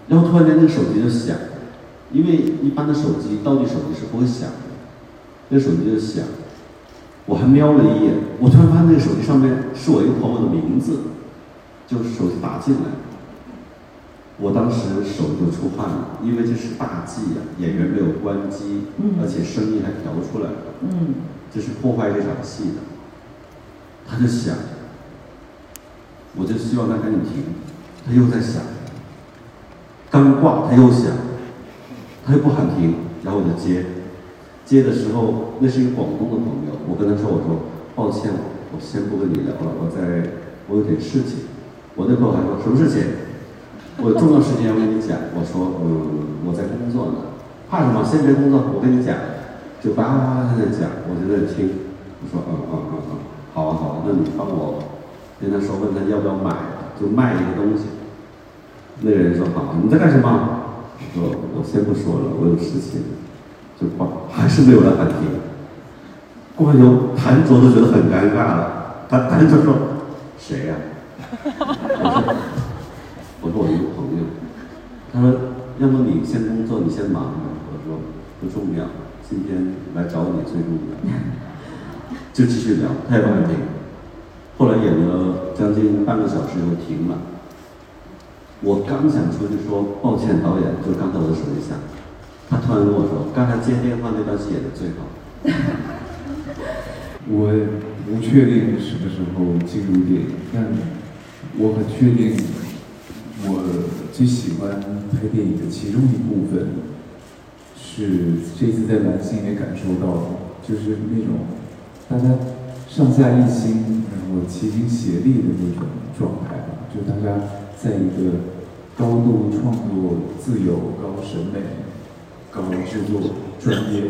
然后突然间那个手机就响，因为一般的手机道具手机是不会响的，那手机就响。我还瞄了一眼，我突然发现那个手机上面是我一个朋友的名字，就是手机打进来，我当时手就出汗了，因为这是大忌呀，演员没有关机，而且声音还调出来了，这是破坏这场戏的。他就想，我就希望他赶紧停，他又在响，刚挂他又响，他又不喊停，然后我就接。接的时候，那是一个广东的朋友，我跟他说：“我说抱歉，我先不跟你聊了，我在，我有点事情。”我那朋友还说：“什么事情？”我重要事情要跟你讲。我说：“嗯，我在工作呢，怕什么？先别工作，我跟你讲。”就叭叭叭在讲，我就在听。我说：“嗯嗯嗯嗯，好啊好啊，那你帮我跟他说，问他要不要买，就卖一个东西。”那个人说：“好，你在干什么？”我说：“我先不说了，我有事情。”就挂，还是没有人喊停。挂有谭卓都觉得很尴尬了。他谭卓说：“谁呀？”我说：“我说我一个朋友。”他说：“要么你先工作，你先忙。”我说：“不重要，今天来找你最重要。”就继续聊，他也不敢停。后来演了将近半个小时，又停了。我刚想出去说抱歉，导演，就刚才我的手机响。他突然跟我说：“刚才接电话那段戏演的最好。”我不确定什么时候进入电影，但我很确定，我最喜欢拍电影的其中一部分，是这次在南京也感受到，就是那种大家上下一心，然后齐心协力的那种状态吧。就大家在一个高度创作、自由、高审美。搞制作专业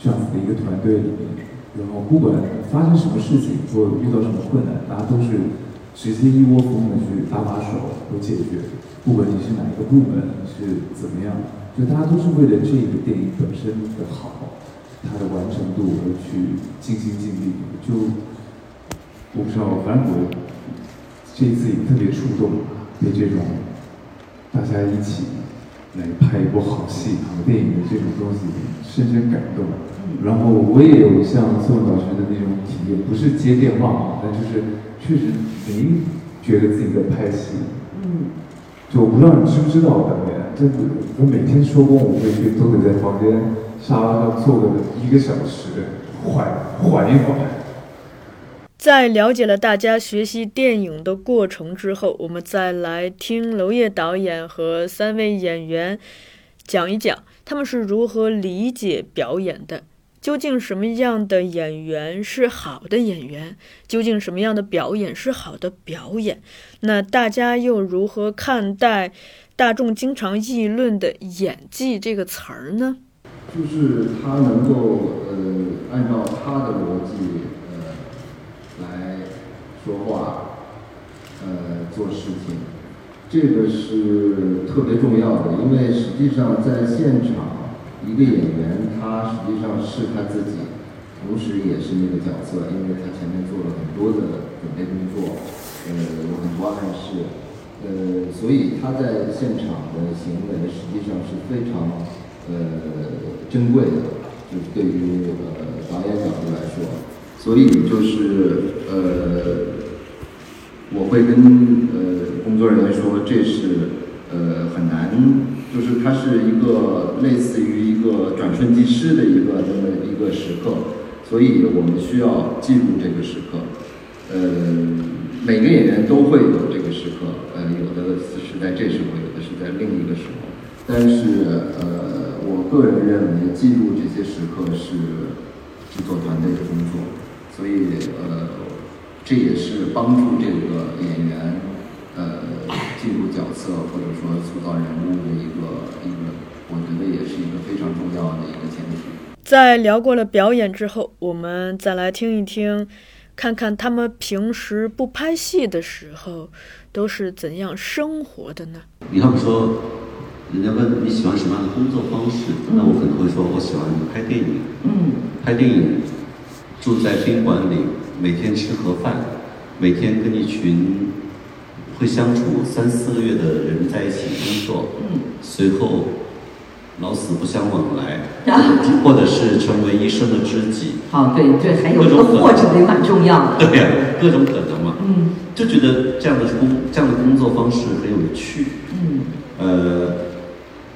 这样子的一个团队里面，然后不管发生什么事情或遇到什么困难，大家都是直接一窝蜂的去搭把手和解决。不管你是哪一个部门是怎么样，就大家都是为了这个电影本身的好，它的完成度而去尽心尽力。就我不知道，反正我这一次也特别触动，被这种大家一起。来拍一部好戏、好电影的这种东西深深感动。然后我也有像宋导师的那种体验，不是接电话啊，但就是确实没觉得自己在拍戏。嗯，就我不知道你知不知道导演，真的，我每天收工我回去都得在房间沙发上坐个一个小时，缓缓一缓。在了解了大家学习电影的过程之后，我们再来听娄烨导演和三位演员讲一讲他们是如何理解表演的。究竟什么样的演员是好的演员？究竟什么样的表演是好的表演？那大家又如何看待大众经常议论的演技这个词儿呢？就是他能够呃，按照他的逻辑。说话，呃，做事情，这个是特别重要的，因为实际上在现场，一个演员他实际上是他自己，同时也是那个角色，因为他前面做了很多的准备工作，呃，有很多暗示，呃，所以他在现场的行为实际上是非常呃珍贵的，就是对于呃导演角度来说。所以就是呃，我会跟呃工作人员说，这是呃很难，就是它是一个类似于一个转瞬即逝的一个这么一个时刻，所以我们需要记录这个时刻。呃，每个演员都会有这个时刻，呃，有的是在这时候，有的是在另一个时候。但是呃，我个人认为记录这些时刻是制作团队的工作。所以，呃，这也是帮助这个演员，呃，进入角色或者说塑造人物的一个一个，我觉得也是一个非常重要的一个前提。在聊过了表演之后，我们再来听一听，看看他们平时不拍戏的时候都是怎样生活的呢？你要说，人家问你喜欢什么样的工作方式，那我可能会说我喜欢拍电影。嗯，拍电影。住在宾馆里，每天吃盒饭，每天跟一群会相处三四个月的人在一起工作，嗯随后老死不相往来，或者是成为一生的知己。好，对对，还有一个或者也蛮重要的。对呀，各种可能嘛。嗯，就觉得这样的工这样的工作方式很有趣。嗯，呃，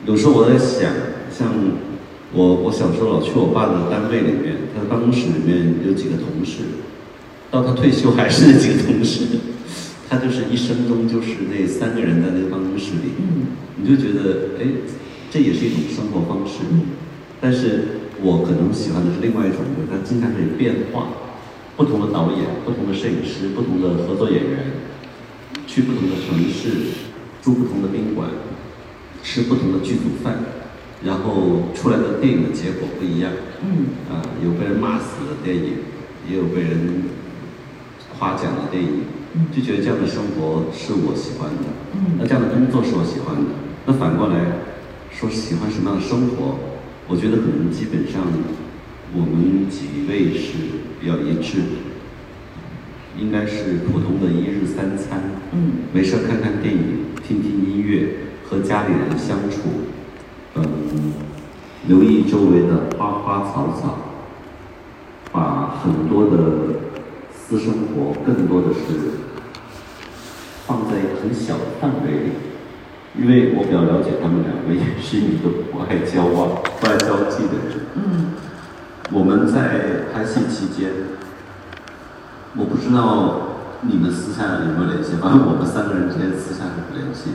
有时候我在想，像。我我小时候老去我爸的单位里面，他的办公室里面有几个同事，到他退休还是那几个同事，他就是一生中就是那三个人在那个办公室里，你就觉得哎，这也是一种生活方式。但是我可能喜欢的是另外一种，就是他经常可以变化，不同的导演、不同的摄影师、不同的合作演员，去不同的城市，住不同的宾馆，吃不同的剧组饭。然后出来的电影的结果不一样，嗯，啊，有被人骂死的电影，也有被人夸奖的电影，就觉得这样的生活是我喜欢的，嗯，那这样的工作是我喜欢的。那反过来说，喜欢什么样的生活？我觉得可能基本上我们几位是比较一致的，应该是普通的一日三餐，嗯，没事看看电影，听听音乐，和家里人相处。嗯，留意周围的花花草草，把很多的私生活更多的是放在很小的范围里，因为我比较了解他们两个，也是一个不爱交往、不爱交际的人。嗯，我们在拍戏期间，我不知道你们私下有没有联系，反正我们三个人之间私下是不联系。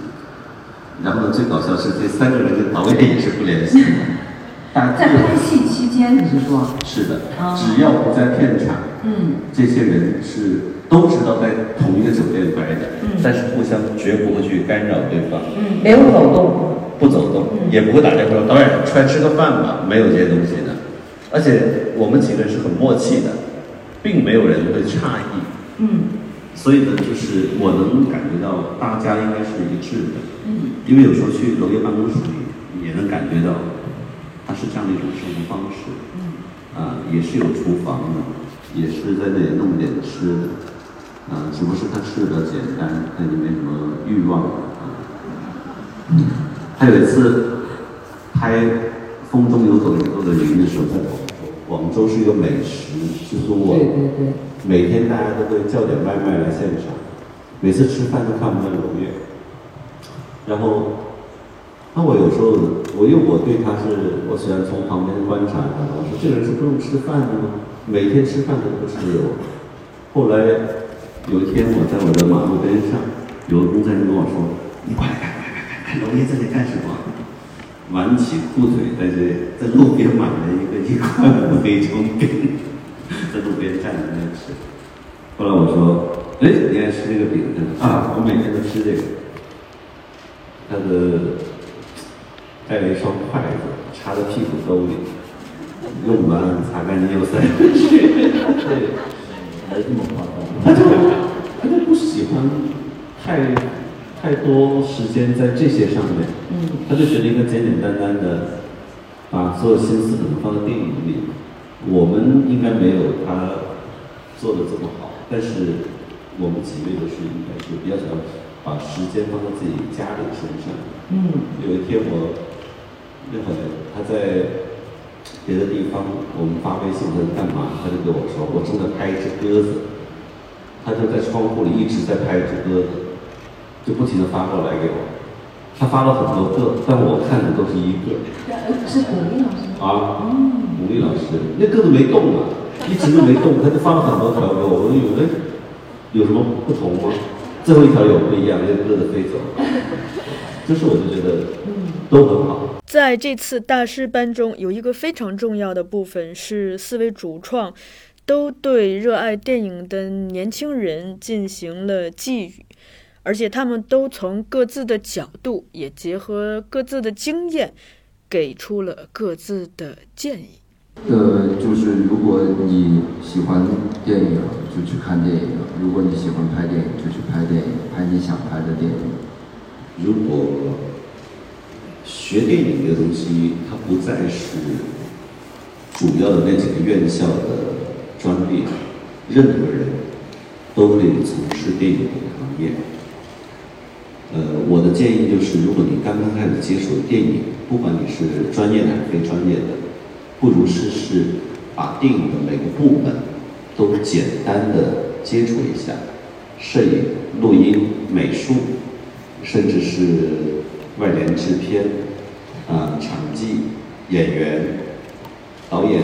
然后呢？最搞笑是这三个人跟导演也是不联系的。在拍戏期间，你是说？是的，只要不在片场，嗯，这些人是都知道在同一个酒店待的，嗯，但是互相绝不会去干扰对方，嗯，没有走动，不走动，也不会打电话说导演出来吃个饭吧，没有这些东西的。而且我们几个人是很默契的，并没有人会诧异，嗯。所以呢，就是我能感觉到大家应该是一致的，嗯，因为有时候去娄烨办公室里也能感觉到，他是这样的一种生活方式，嗯，啊，也是有厨房的，也是在那里弄点吃的，啊，只不过是他吃的简单，他就没什么欲望，啊，还有一次拍《风中有朵雨后的云》的时候，在广州，广州是一个美食之都啊。对对对。每天大家都会叫点外卖来现场，每次吃饭都看不见娄烨。然后，那我有时候，我因为我对他是，我喜欢从旁边观察他。我说这个人是不用吃饭的吗？每天吃饭都不吃油。后来有一天我在我的马路边上，有个工作人员跟我说：“你快来看，快来看，看娄烨在这干什么？”挽起裤腿在这在路边买了一个一块五的一种饼，在路边站着那吃。后来我说：“哎，你爱吃这个饼？”啊，我每天都吃这个。他的带了一双筷子插在屁股兜里，用完擦干净又塞回去。对，还是这么夸张。他就他就不喜欢太太多时间在这些上面。嗯。他就觉得一个简简单单的把所有心思可能放在电影里。我们应该没有他做的这么好，但是我们几位都是应该是比较想把时间放在自己家里身上。嗯。有一天我那会他在别的地方，我们发微信他在干嘛？他就跟我说，我正在拍一只鸽子。他就在窗户里一直在拍一只鸽子，就不停的发过来给我。他发了很多个，但我看的都是一个。是巩俐老师啊，巩俐老师，那鸽子没动啊，一直都没动，他就发了很多条给我。我以为有什么不同吗？最后一条有不一样，那个鸽子飞走了。就是我就觉得，都很好。在这次大师班中，有一个非常重要的部分是四位主创都对热爱电影的年轻人进行了寄语。而且他们都从各自的角度，也结合各自的经验，给出了各自的建议。呃，就是如果你喜欢电影，就去看电影；如果你喜欢拍电影，就去拍电影，拍你想拍的电影。如果学电影这个东西，它不再是主要的那几个院校的专利，任何人都可以从事电影这个行业。呃，我的建议就是，如果你刚刚开始接触电影，不管你是专业的还是非专业的，不如试试把电影的每个部门都简单的接触一下，摄影、录音、美术，甚至是外联制片，啊，场记、演员、导演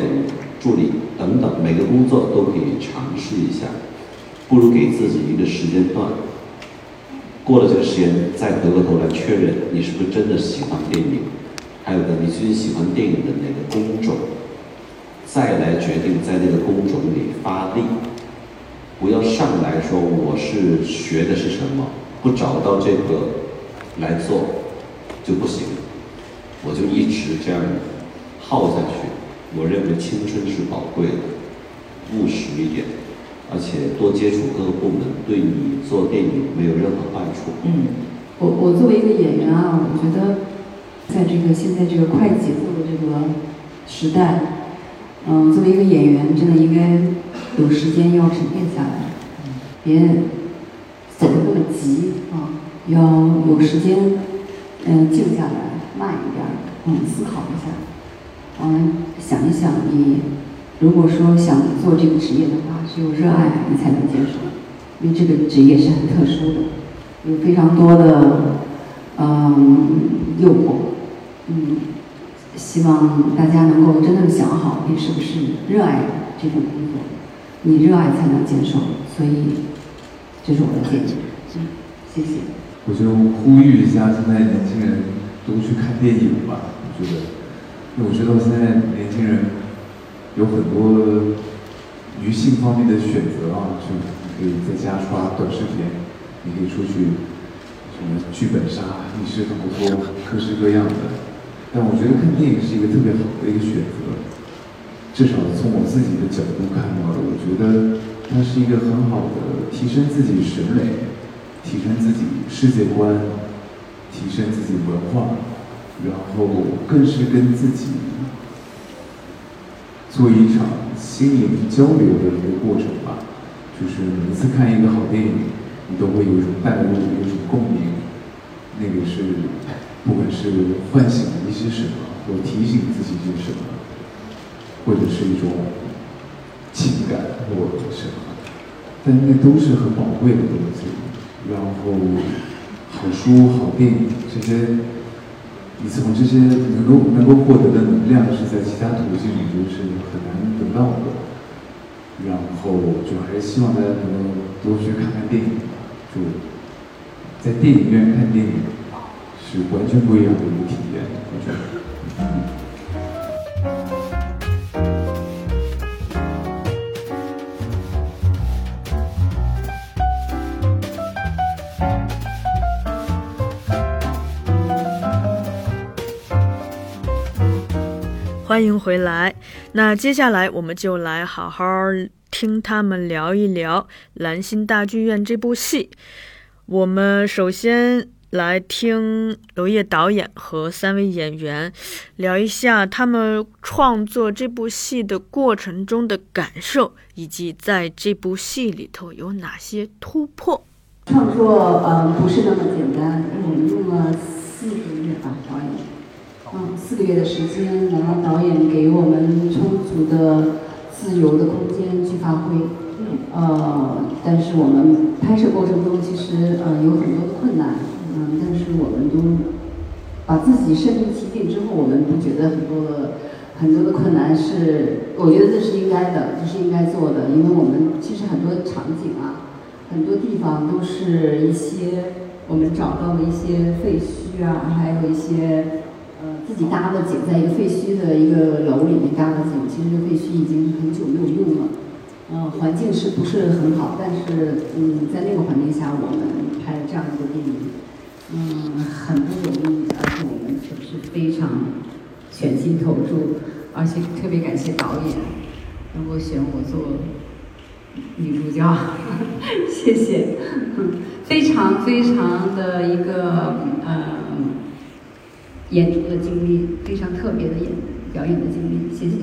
助理等等，每个工作都可以尝试一下，不如给自己一个时间段。过了这个时间，再回过头来确认你是不是真的喜欢电影，还有呢，你最近喜欢电影的哪个工种，再来决定在那个工种里发力，不要上来说我是学的是什么，不找到这个来做就不行，我就一直这样耗下去。我认为青春是宝贵的，务实一点。而且多接触各个部门，对你做电影没有任何坏处。嗯，我我作为一个演员啊，我觉得，在这个现在这个快节奏的这个时代，嗯，作为一个演员，真的应该有时间要沉淀下来，别走的那么急啊，要有时间，嗯，静下来，慢一点，嗯，思考一下，嗯，想一想你。如果说想做这个职业的话，只有热爱你才能接受，因为这个职业是很特殊的，有非常多的嗯诱惑，嗯，希望大家能够真正想好你是不是热爱这份工作，你热爱才能接受，所以这是我的建议，嗯，谢谢。我就呼吁一下现在年轻人都去看电影吧，我觉得，因为我知道现在年轻人。有很多女性方面的选择啊，就你可以在家刷短视频，你可以出去什么剧本杀、密室逃脱，各式各样的。但我觉得看电影是一个特别好的一个选择，至少从我自己的角度看到的，我觉得它是一个很好的提升自己审美、提升自己世界观、提升自己文化，然后更是跟自己。做一场心灵交流的一个过程吧，就是每次看一个好电影，你都会有一种带入，有一种共鸣，那个是不管是唤醒一些什么，或提醒自己一些什么，或者是一种情感或什么，但那都是很宝贵的东西。然后，好书、好电影这些，你从这些能够能够获得的能量，是在其他途径里就是很难得到的。然后，就还是希望大家能够多去看看电影吧，就在电影院看电影是完全不一样的一个体验，我觉得。欢迎回来。那接下来我们就来好好听他们聊一聊《兰心大剧院》这部戏。我们首先来听娄烨导演和三位演员聊一下他们创作这部戏的过程中的感受，以及在这部戏里头有哪些突破。创作呃不是那么简单，我们用了，四个月的时间，然后导演给我们充足的自由的空间去发挥。嗯，呃，但是我们拍摄过程中其实呃有很多的困难，嗯，但是我们都把自己身临其境之后，我们不觉得很多的很多的困难是，我觉得这是应该的，这是应该做的，因为我们其实很多场景啊，很多地方都是一些我们找到的一些废墟啊，还有一些。自己搭的景，在一个废墟的一个楼里面搭的景，其实废墟已经很久没有用了，嗯，环境是不是很好？但是，嗯，在那个环境下，我们拍了这样一个电影，嗯，很不容易，而且我们也是非常全心投入，而且特别感谢导演能够选我做女主角，谢谢，非常非常的一个，嗯。演出的经历非常特别的演表演的经历，谢谢。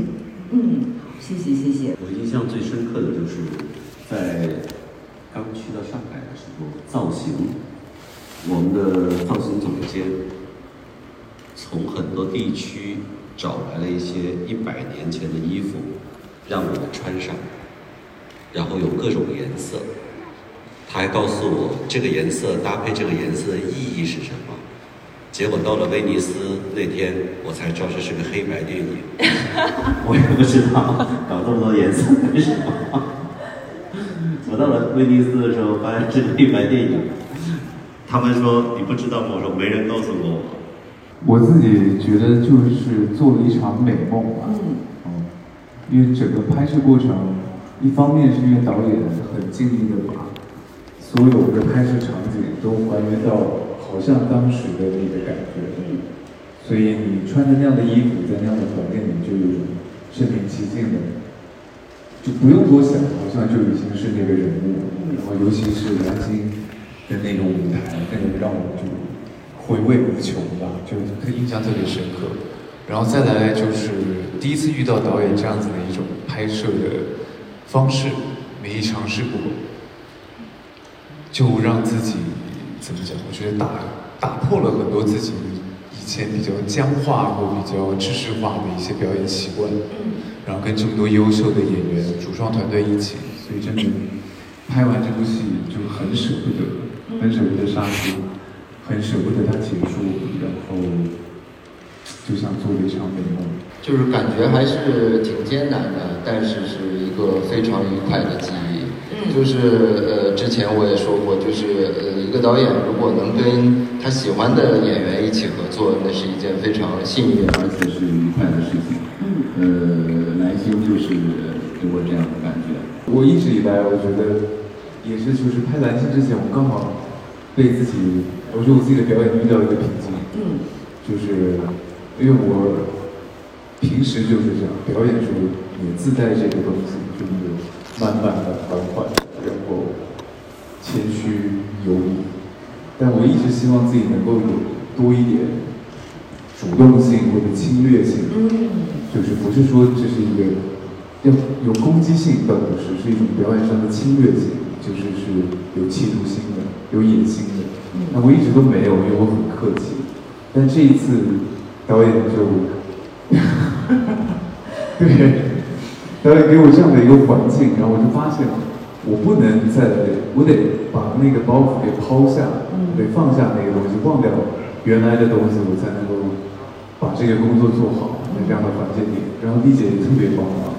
嗯，好谢谢谢谢。我印象最深刻的就是在刚去到上海的时候，造型，我们的造型总监从很多地区找来了一些一百年前的衣服，让我们穿上，然后有各种颜色，他还告诉我这个颜色搭配这个颜色的意义是什么。结果到了威尼斯那天，我才知道这是个黑白电影。我也不知道搞这么多颜色干什么。我到了威尼斯的时候，发现是黑白电影。他们说你不知道吗？我说没人告诉过我。我自己觉得就是做了一场美梦吧。嗯。因为整个拍摄过程，一方面是因为导演很尽力的把所有的拍摄场景都还原到。好像当时的那个感觉，所以你穿着那样的衣服，在那样的环境里，就有种身临其境的，就不用多想，好像就已经是那个人物。然后，尤其是南京的那种舞台，那个让我就回味无穷吧，就印象特别深刻。然后再来就是第一次遇到导演这样子的一种拍摄的方式，没尝试过，就让自己。怎么讲？我觉得打打破了很多自己以前比较僵化或比较知识化的一些表演习惯，然后跟这么多优秀的演员、主创团队一起，所以真的拍完这部戏就很舍不得，很舍不得杀青，很舍不得它结束，然后就像做了一场美梦。就是感觉还是挺艰难的，但是是一个非常愉快的记忆。就是呃，之前我也说过，就是呃，一个导演如果能跟他喜欢的演员一起合作，那是一件非常幸运而且是愉快的事情。嗯，呃，南星就是给我这样的感觉。我一直以来，我觉得也是，就是拍蓝星之前，我刚好被自己，我觉得我自己的表演遇到一个瓶颈。嗯，就是因为我平时就是这样，表演时候也自带这个东西，就是。慢慢的缓缓，然后谦虚有礼，但我一直希望自己能够有多一点主动性或者侵略性，就是不是说这是一个要有攻击性，倒不是，是一种表演上的侵略性，就是是有企图心的、有野心的。那我一直都没有，因为我很客气。但这一次导演就，对，导演给我这样的一个环境，然后我就发现，我不能再，我得把那个包袱给抛下，得放下那个东西，忘掉原来的东西，我才能够把这个工作做好，在这样的环境里。然后丽姐也特别帮忙，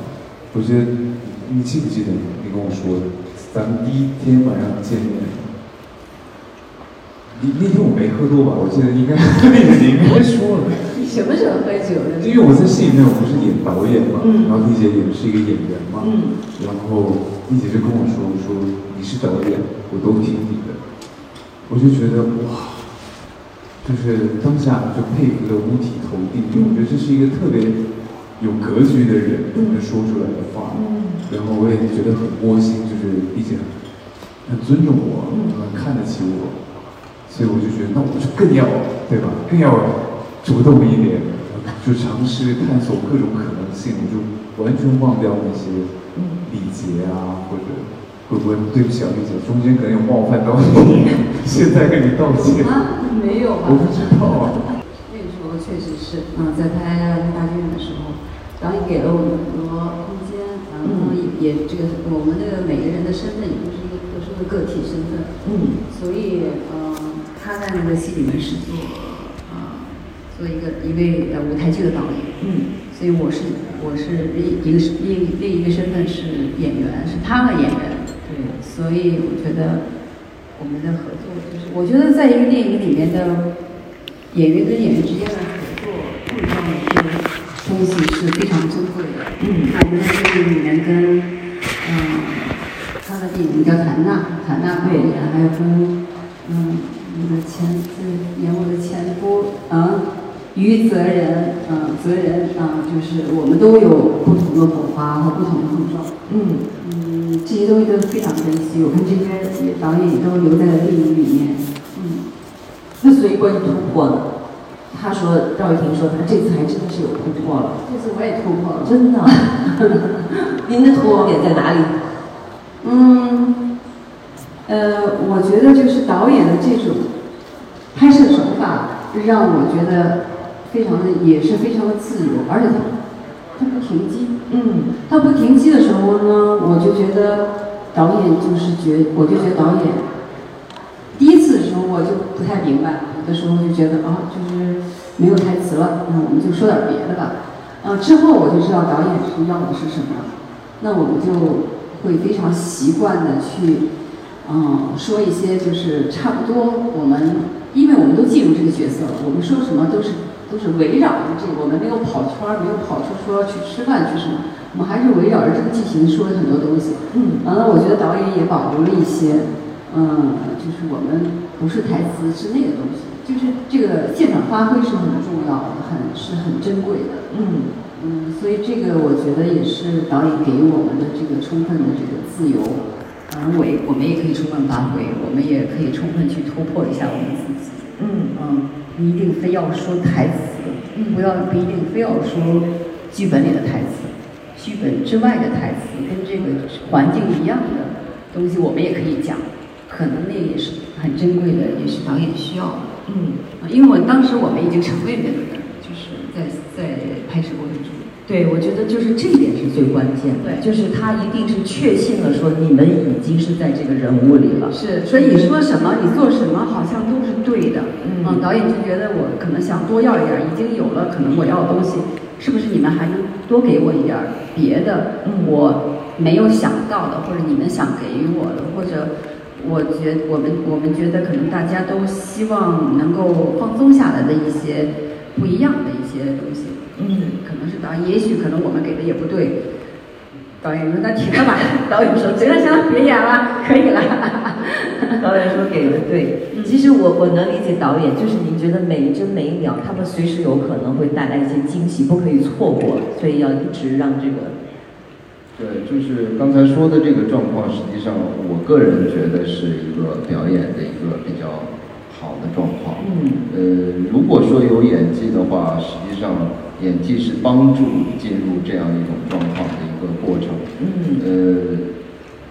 我觉得你记不记得你跟我说的，咱们第一天晚上见面。那那天我没喝多吧？我记得应该丽 姐 你应该说了。你什么时候喝酒呢？因为我在戏里面我不是演导演嘛，然后丽姐也是一个演员嘛，然后丽姐就跟我说说你是导演，我都听你的，我就觉得哇，就是当下就佩服的五体投地，因为我觉得这是一个特别有格局的人能说出来的话，然后我也觉得很窝心，就是丽姐很尊重我，很看得起我。所以我就觉得，那我就更要，对吧？更要主动一点，就尝试探索各种可能性。我就完全忘掉那些礼节啊，或者会不会对不起啊，丽姐，中间可能有冒犯到你，现在跟你道歉。啊，没有吧？我不知道啊。那个时候确实是，嗯，在拍《大剧院》的时候，导演给了我们很多空间，然后也也这个我们的每个人的身份也都是一个特殊的个体身份，嗯，所以呃。他在那个戏里面是做，呃，做一个一位呃舞台剧的导演，嗯，所以我是我是另一个是另另一个身份是演员，是他的演员，对，所以我觉得我们的合作就是，我觉得在一个电影里面的演员跟演员之间的合作碰撞的这个东西是非常珍贵的，嗯，我们在电影里面跟，嗯，他的电影叫谭娜，谭娜导演，还有跟，嗯。我的前对演我的前夫，嗯，于泽仁，嗯，泽仁，啊，就是我们都有不同的火花和不同的碰撞，嗯嗯，这些东西都非常珍惜。我看这些导演也都留在了电影里面，嗯。那所以关于突破呢？他说赵又廷说他这次还真的是有突破了。这次我也突破了，真的。您的突破点在哪里？嗯。呃，我觉得就是导演的这种拍摄手法，让我觉得非常的，也是非常的自由，而且他他不停机，嗯，他不停机的时候呢，我就觉得导演就是觉，我就觉得导演第一次的时候我就不太明白，有的时候就觉得啊，就是没有台词了，那我们就说点别的吧，啊，之后我就知道导演是要的是什么，那我们就会非常习惯的去。嗯，说一些就是差不多，我们因为我们都进入这个角色了，我们说什么都是都是围绕着这个，我们没有跑圈儿，没有跑出说去吃饭去什么，我们还是围绕着这个剧情说了很多东西。嗯，完了，我觉得导演也保留了一些，嗯，就是我们不是台词之内的东西，就是这个现场发挥是很重要的，很是很珍贵的。嗯嗯，所以这个我觉得也是导演给我们的这个充分的这个自由。而我我们也可以充分发挥，我们也可以充分去突破一下我们自己。嗯嗯，不一定非要说台词，不要不一定非要说剧本里的台词，剧本之外的台词跟这个环境一样的东西，我们也可以讲。可能那也是很珍贵的，也是导演需要的。嗯，因为我当时我们已经成为那个人，就是在在拍摄过程中。对，我觉得就是这一点是最关键的，就是他一定是确信了说你们已经是在这个人物里了。是，所以你说什么，你做什么，好像都是对的。嗯，导演就觉得我可能想多要一点，已经有了，可能我要的东西，是不是你们还能多给我一点别的？我没有想到的，或者你们想给予我的，或者我觉我们我们觉得可能大家都希望能够放松下来的一些不一样的一些东西。嗯，是导演，也许可能我们给的也不对。导演说：“那停了吧。”导演说：“行了行了，别演了，可以了。”导演说：“给的对。”其实我我能理解导演，就是您觉得每一帧每一秒，他们随时有可能会带来一些惊喜，不可以错过，所以要一直让这个。对，就是刚才说的这个状况，实际上我个人觉得是一个表演的一个比较好的状况。嗯。呃，如果说有演技的话，实际上。演技是帮助进入这样一种状况的一个过程。嗯。呃，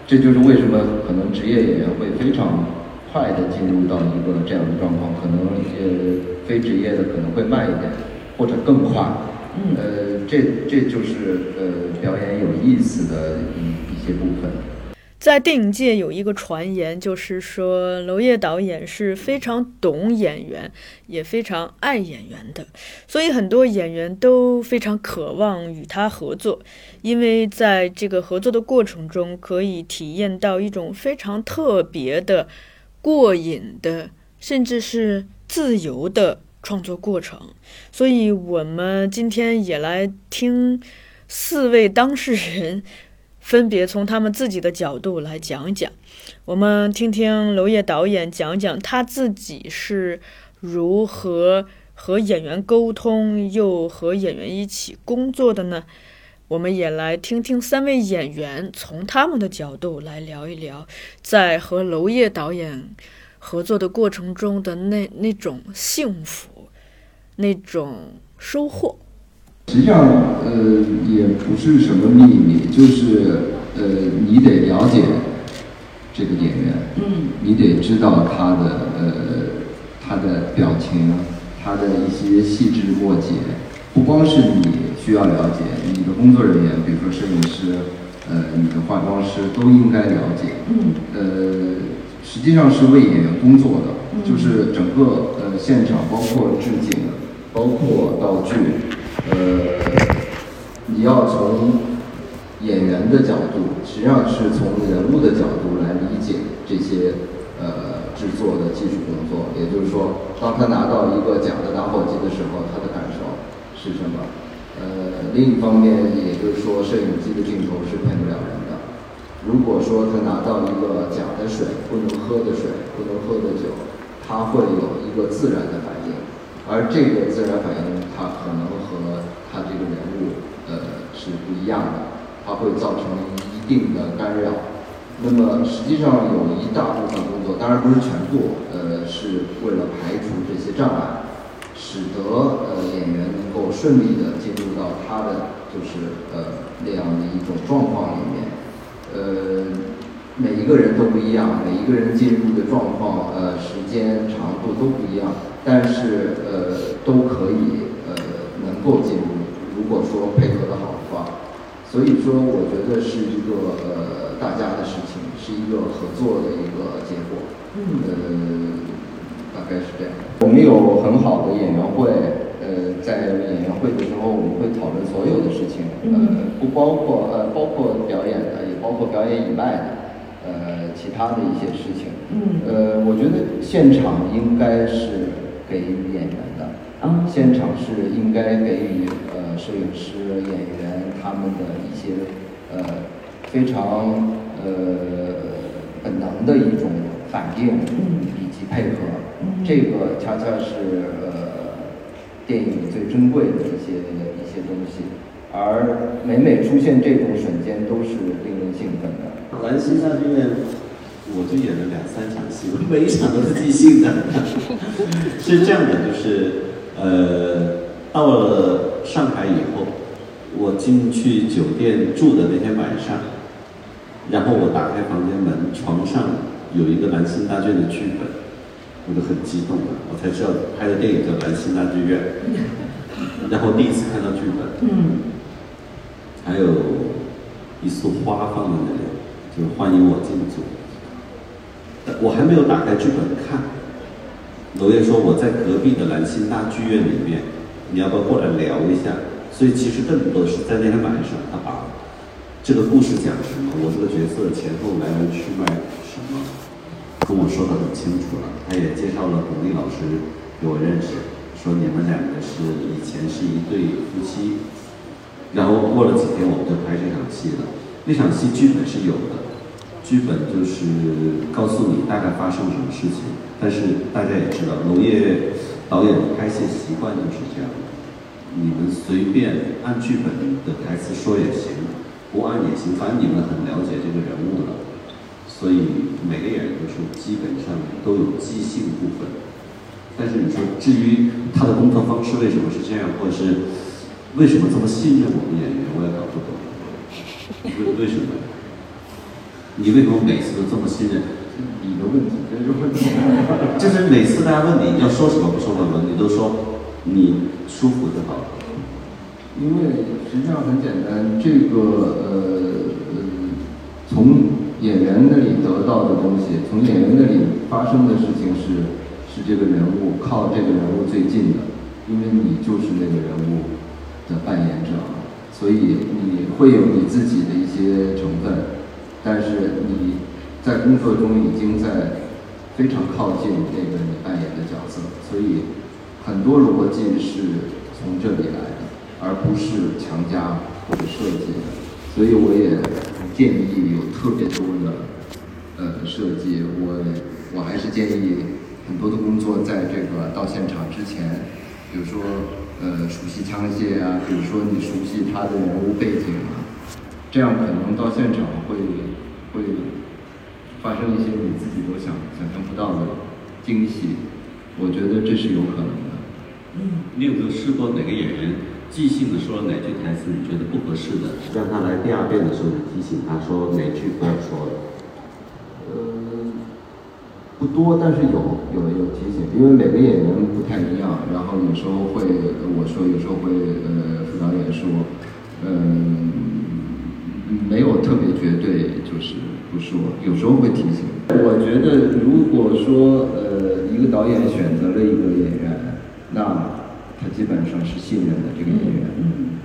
这就是为什么可能职业演员会非常快的进入到一个这样的状况，可能呃非职业的可能会慢一点，或者更快。嗯呃，这这就是呃表演有意思的一一些部分。在电影界有一个传言，就是说娄烨导演是非常懂演员，也非常爱演员的，所以很多演员都非常渴望与他合作，因为在这个合作的过程中，可以体验到一种非常特别的、过瘾的，甚至是自由的创作过程。所以，我们今天也来听四位当事人。分别从他们自己的角度来讲讲，我们听听娄烨导演讲讲他自己是如何和演员沟通，又和演员一起工作的呢？我们也来听听三位演员从他们的角度来聊一聊，在和娄烨导演合作的过程中的那那种幸福，那种收获。实际上，呃，也不是什么秘密，就是呃，你得了解这个演员，嗯，你得知道他的呃他的表情，他的一些细枝末节，不光是你需要了解，你的工作人员，比如说摄影师，呃，你的化妆师都应该了解，嗯，呃，实际上是为演员工作的，就是整个呃现场，包括置景，包括道具。呃，你要从演员的角度，实际上是从人物的角度来理解这些呃制作的技术工作。也就是说，当他拿到一个假的打火机的时候，他的感受是什么？呃，另一方面，也就是说，摄影机的镜头是骗不了人的。如果说他拿到一个假的水，不能喝的水，不能喝的酒，他会有一个自然的反应。而这个自然反应，他可能，是不一样的，它会造成一定的干扰。那么实际上有一大部分工作，当然不是全部，呃，是为了排除这些障碍，使得呃演员能够顺利的进入到他的就是呃那样的一种状况里面，呃，每一个人都不一样，每一个人进入的状况，呃，时间长度都不一样。但是呃都可以呃能够进入，如果说配合的好，所以说我觉得是一个呃大家的事情，是一个合作的一个结果。嗯。呃，大概是这样。我们有很好的演员会，呃，在演员会的时候，我们会讨论所有的事情，呃，不包括呃包括表演的，也包括表演以外的，呃，其他的一些事情。嗯。呃，我觉得现场应该是。给予演员的，啊，现场是应该给予呃摄影师、演员他们的一些呃非常呃本能的一种反应，以及配合，这个恰恰是呃电影最珍贵的一些一些东西，而每每出现这种瞬间都是令人兴奋的。兰心大剧院。我就演了两三场戏，每一场都是即兴的。是这样的，就是呃，到了上海以后，我进去酒店住的那天晚上，然后我打开房间门，床上有一个兰心大剧院的剧本，我就很激动了。我才知道拍的电影叫《兰心大剧院》，然后第一次看到剧本，嗯，还有一束花放在那里，就是欢迎我进组。我还没有打开剧本看，娄烨说我在隔壁的兰心大剧院里面，你要不要过来聊一下？所以其实更多的是在那天晚上，他把这个故事讲什么，我这个角色前后来龙去脉什么，跟我说的很清楚了。他也介绍了巩俐老师给我认识，说你们两个是以前是一对夫妻，然后过了几天我们就拍这场戏了。那场戏剧本是有的。剧本就是告诉你大概发生了什么事情，但是大家也知道，娄烨导演的拍戏习惯就是这样，你们随便按剧本的台词说也行，不按也行，反正你们很了解这个人物了，所以每个演员都是基本上都有即兴部分。但是你说至于他的工作方式为什么是这样，或者是为什么这么信任我们演员，我也搞不懂，为为什么？你为什么每次都这么信任？你的问题，这是问题。就是每次大家问你要说什么不说什么，你都说你舒服就好。因为实际上很简单，这个呃呃，从演员那里得到的东西，从演员那里发生的事情是是这个人物靠这个人物最近的，因为你就是那个人物的扮演者，所以你会有你自己的一些成分，但是你在工作中已经在非常靠近那个你扮演的角色，所以很多逻辑是从这里来的。而不是强加或者设计的，所以我也建议有特别多的呃设计。我我还是建议很多的工作在这个到现场之前，比如说呃熟悉枪械啊，比如说你熟悉他的人物背景啊，这样可能到现场会会发生一些你自己都想想象不到的惊喜。我觉得这是有可能的。嗯，你有没有试过哪个演员？即兴的说了哪句台词你觉得不合适的，让他来第二遍的时候你提醒他说哪句不要说了。呃，不多，但是有有有提醒，因为每个演员不太一样，然后有时候会我说，有时候会呃副导演说，嗯，没有特别绝对就是不说，有时候会提醒。我觉得如果说呃一个导演选择了一个演员，那。他基本上是信任的这个演员，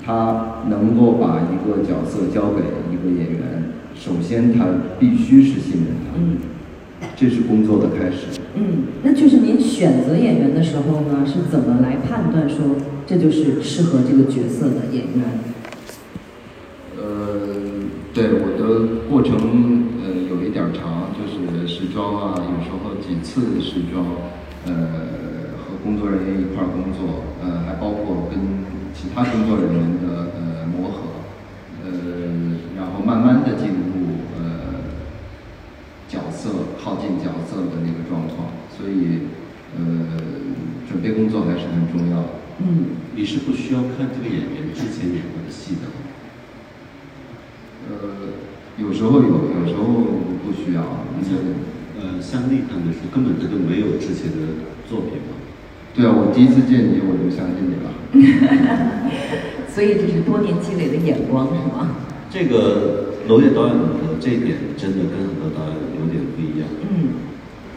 他能够把一个角色交给一个演员，首先他必须是信任他，这是工作的开始。嗯，那就是您选择演员的时候呢，是怎么来判断说这就是适合这个角色的演员？呃，对我的过程呃有一点长，就是时装啊，有时候几次时装，呃。工作人员一块儿工作，呃，还包括跟其他工作人员的呃磨合，呃，然后慢慢的进入呃角色靠近角色的那个状况，所以呃准备工作还是很重要的。嗯，你是不需要看这个演员之前演过的戏的。呃，有时候有，有时候不需要。像呃，像那看的时候，根本他就没有之前的作品嘛。对啊，我第一次见你，我就相信你了。所以这是多年积累的眼光，是吗？这个娄烨导演的这一点真的跟很多导演有点不一样。嗯。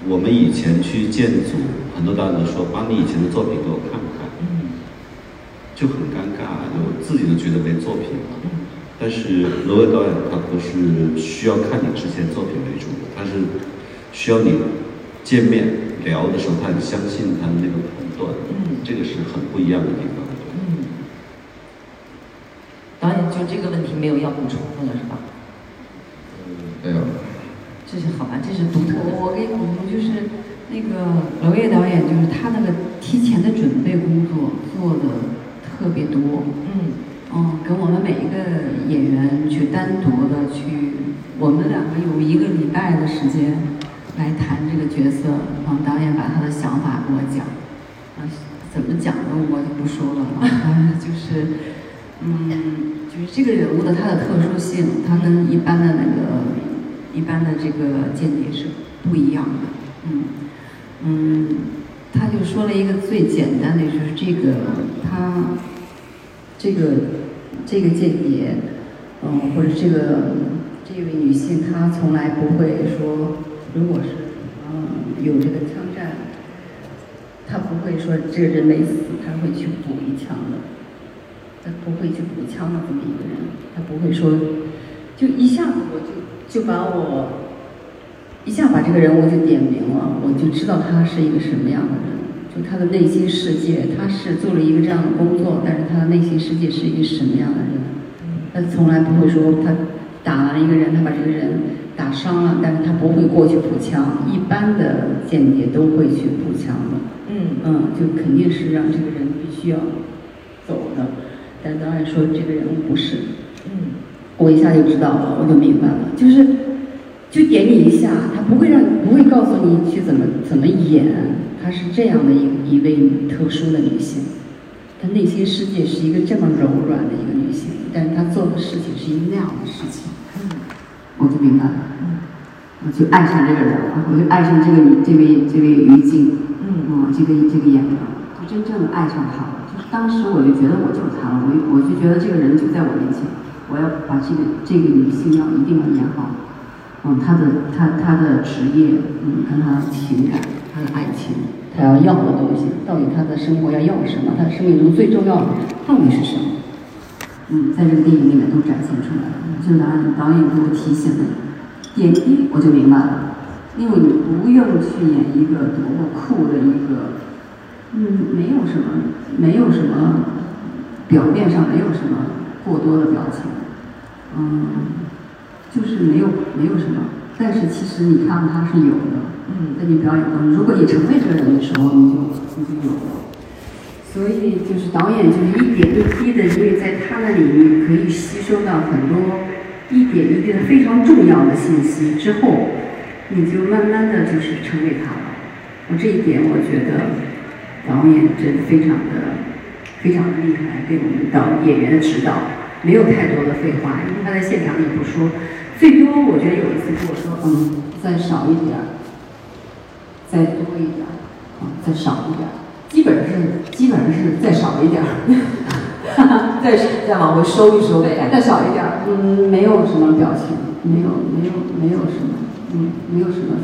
我们以前去建组，很多导演都说：“把你以前的作品给我看看。”嗯。就很尴尬，就自己都觉得没作品了。但是娄烨导演他不是需要看你之前作品为主的，他是需要你见面聊的时候，他很相信他的那个。对，嗯，这个是很不一样的地方。嗯，导演就这个问题没有要补充的了，是吧？嗯，没有。这是好吧？这是独特的。我给你补充，就是那个娄烨导演，就是他那个提前的准备工作做的特别多。嗯，嗯，跟我们每一个演员去单独的去，我们两个有一个礼拜的时间来谈这个角色，然后导演把他的想法跟我讲。啊，怎么讲呢？我就不说了，就是，嗯，就是这个人物的他的特殊性，他跟一般的那个一般的这个间谍是不一样的，嗯嗯，他就说了一个最简单的，就是这个他这个这个间谍，嗯，或者这个这位女性，她从来不会说，如果是有这个枪战。他不会说这个人没死，他会去补一枪的。他不会去补枪的这么一个人，他不会说，就一下子我就就把我一下把这个人物就点明了，我就知道他是一个什么样的人，就他的内心世界，他是做了一个这样的工作，但是他的内心世界是一个什么样的人？他从来不会说他打完一个人，他把这个人打伤了，但是他不会过去补枪。一般的间谍都会去补枪的。嗯嗯，就肯定是让这个人必须要走的，但导演说这个人物不是，嗯，我一下就知道了，我就明白了，就是就点你一下，他不会让不会告诉你去怎么怎么演，她是这样的一一位特殊的女性，她内心世界是一个这么柔软的一个女性，但是她做的事情是一个那样的事情，嗯，我就明白了，嗯，我就爱上这个人了，我就爱上这个这位这位于静，嗯，这个这个演员，就真正的爱上他了。就是当时我就觉得我就是他了，我我就觉得这个人就在我面前，我要把这个这个女性要一定要演好。嗯，她的她她的职业，嗯，跟她的情感，她的爱情，她要要的东西，到底她的生活要要什么？她生命中最重要的到底是什么？嗯，在这个电影里面都展现出来了。就拿导演给我提醒的。点滴我就明白了，因为你不用去演一个多么酷的一个，嗯，没有什么，没有什么，表面上没有什么过多的表情，嗯，就是没有没有什么，但是其实你看他是有的，嗯，在你表演当中，如果你成为这个人的时候，你就你就有了。所以就是导演就是一点一滴的，因为在他那里面可以吸收到很多。一点一滴的非常重要的信息之后，你就慢慢的就是成为他了。我这一点我觉得导演真非常的非常的厉害，给我们导演员的指导没有太多的废话，因为他在现场也不说，最多我觉得有一次跟我说，嗯，再少一点，再多一点，嗯，再少一点，基本上是基本上是再少一点儿。再再往回收一收，再少一点儿，嗯，没有什么表情，没有没有没有什么，嗯，没有什么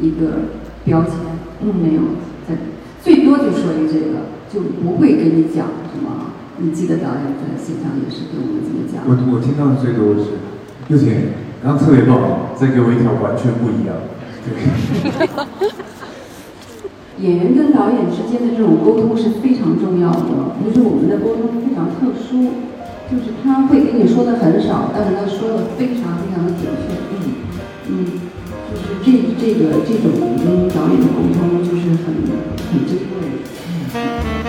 一个标签，嗯，没有，再最多就说一个这个，就不会给你讲什么。你记得导演在现场也是跟我们这么讲。我我听到的最多的是，又姐，刚刚特别棒，再给我一条完全不一样。对。演员跟导演之间的这种沟通是非常重要的。就是我们的沟通非常特殊，就是他会跟你说的很少，但是他说的非常非常的准确。嗯嗯，就是这这个这种跟导演的沟通就是很很珍贵。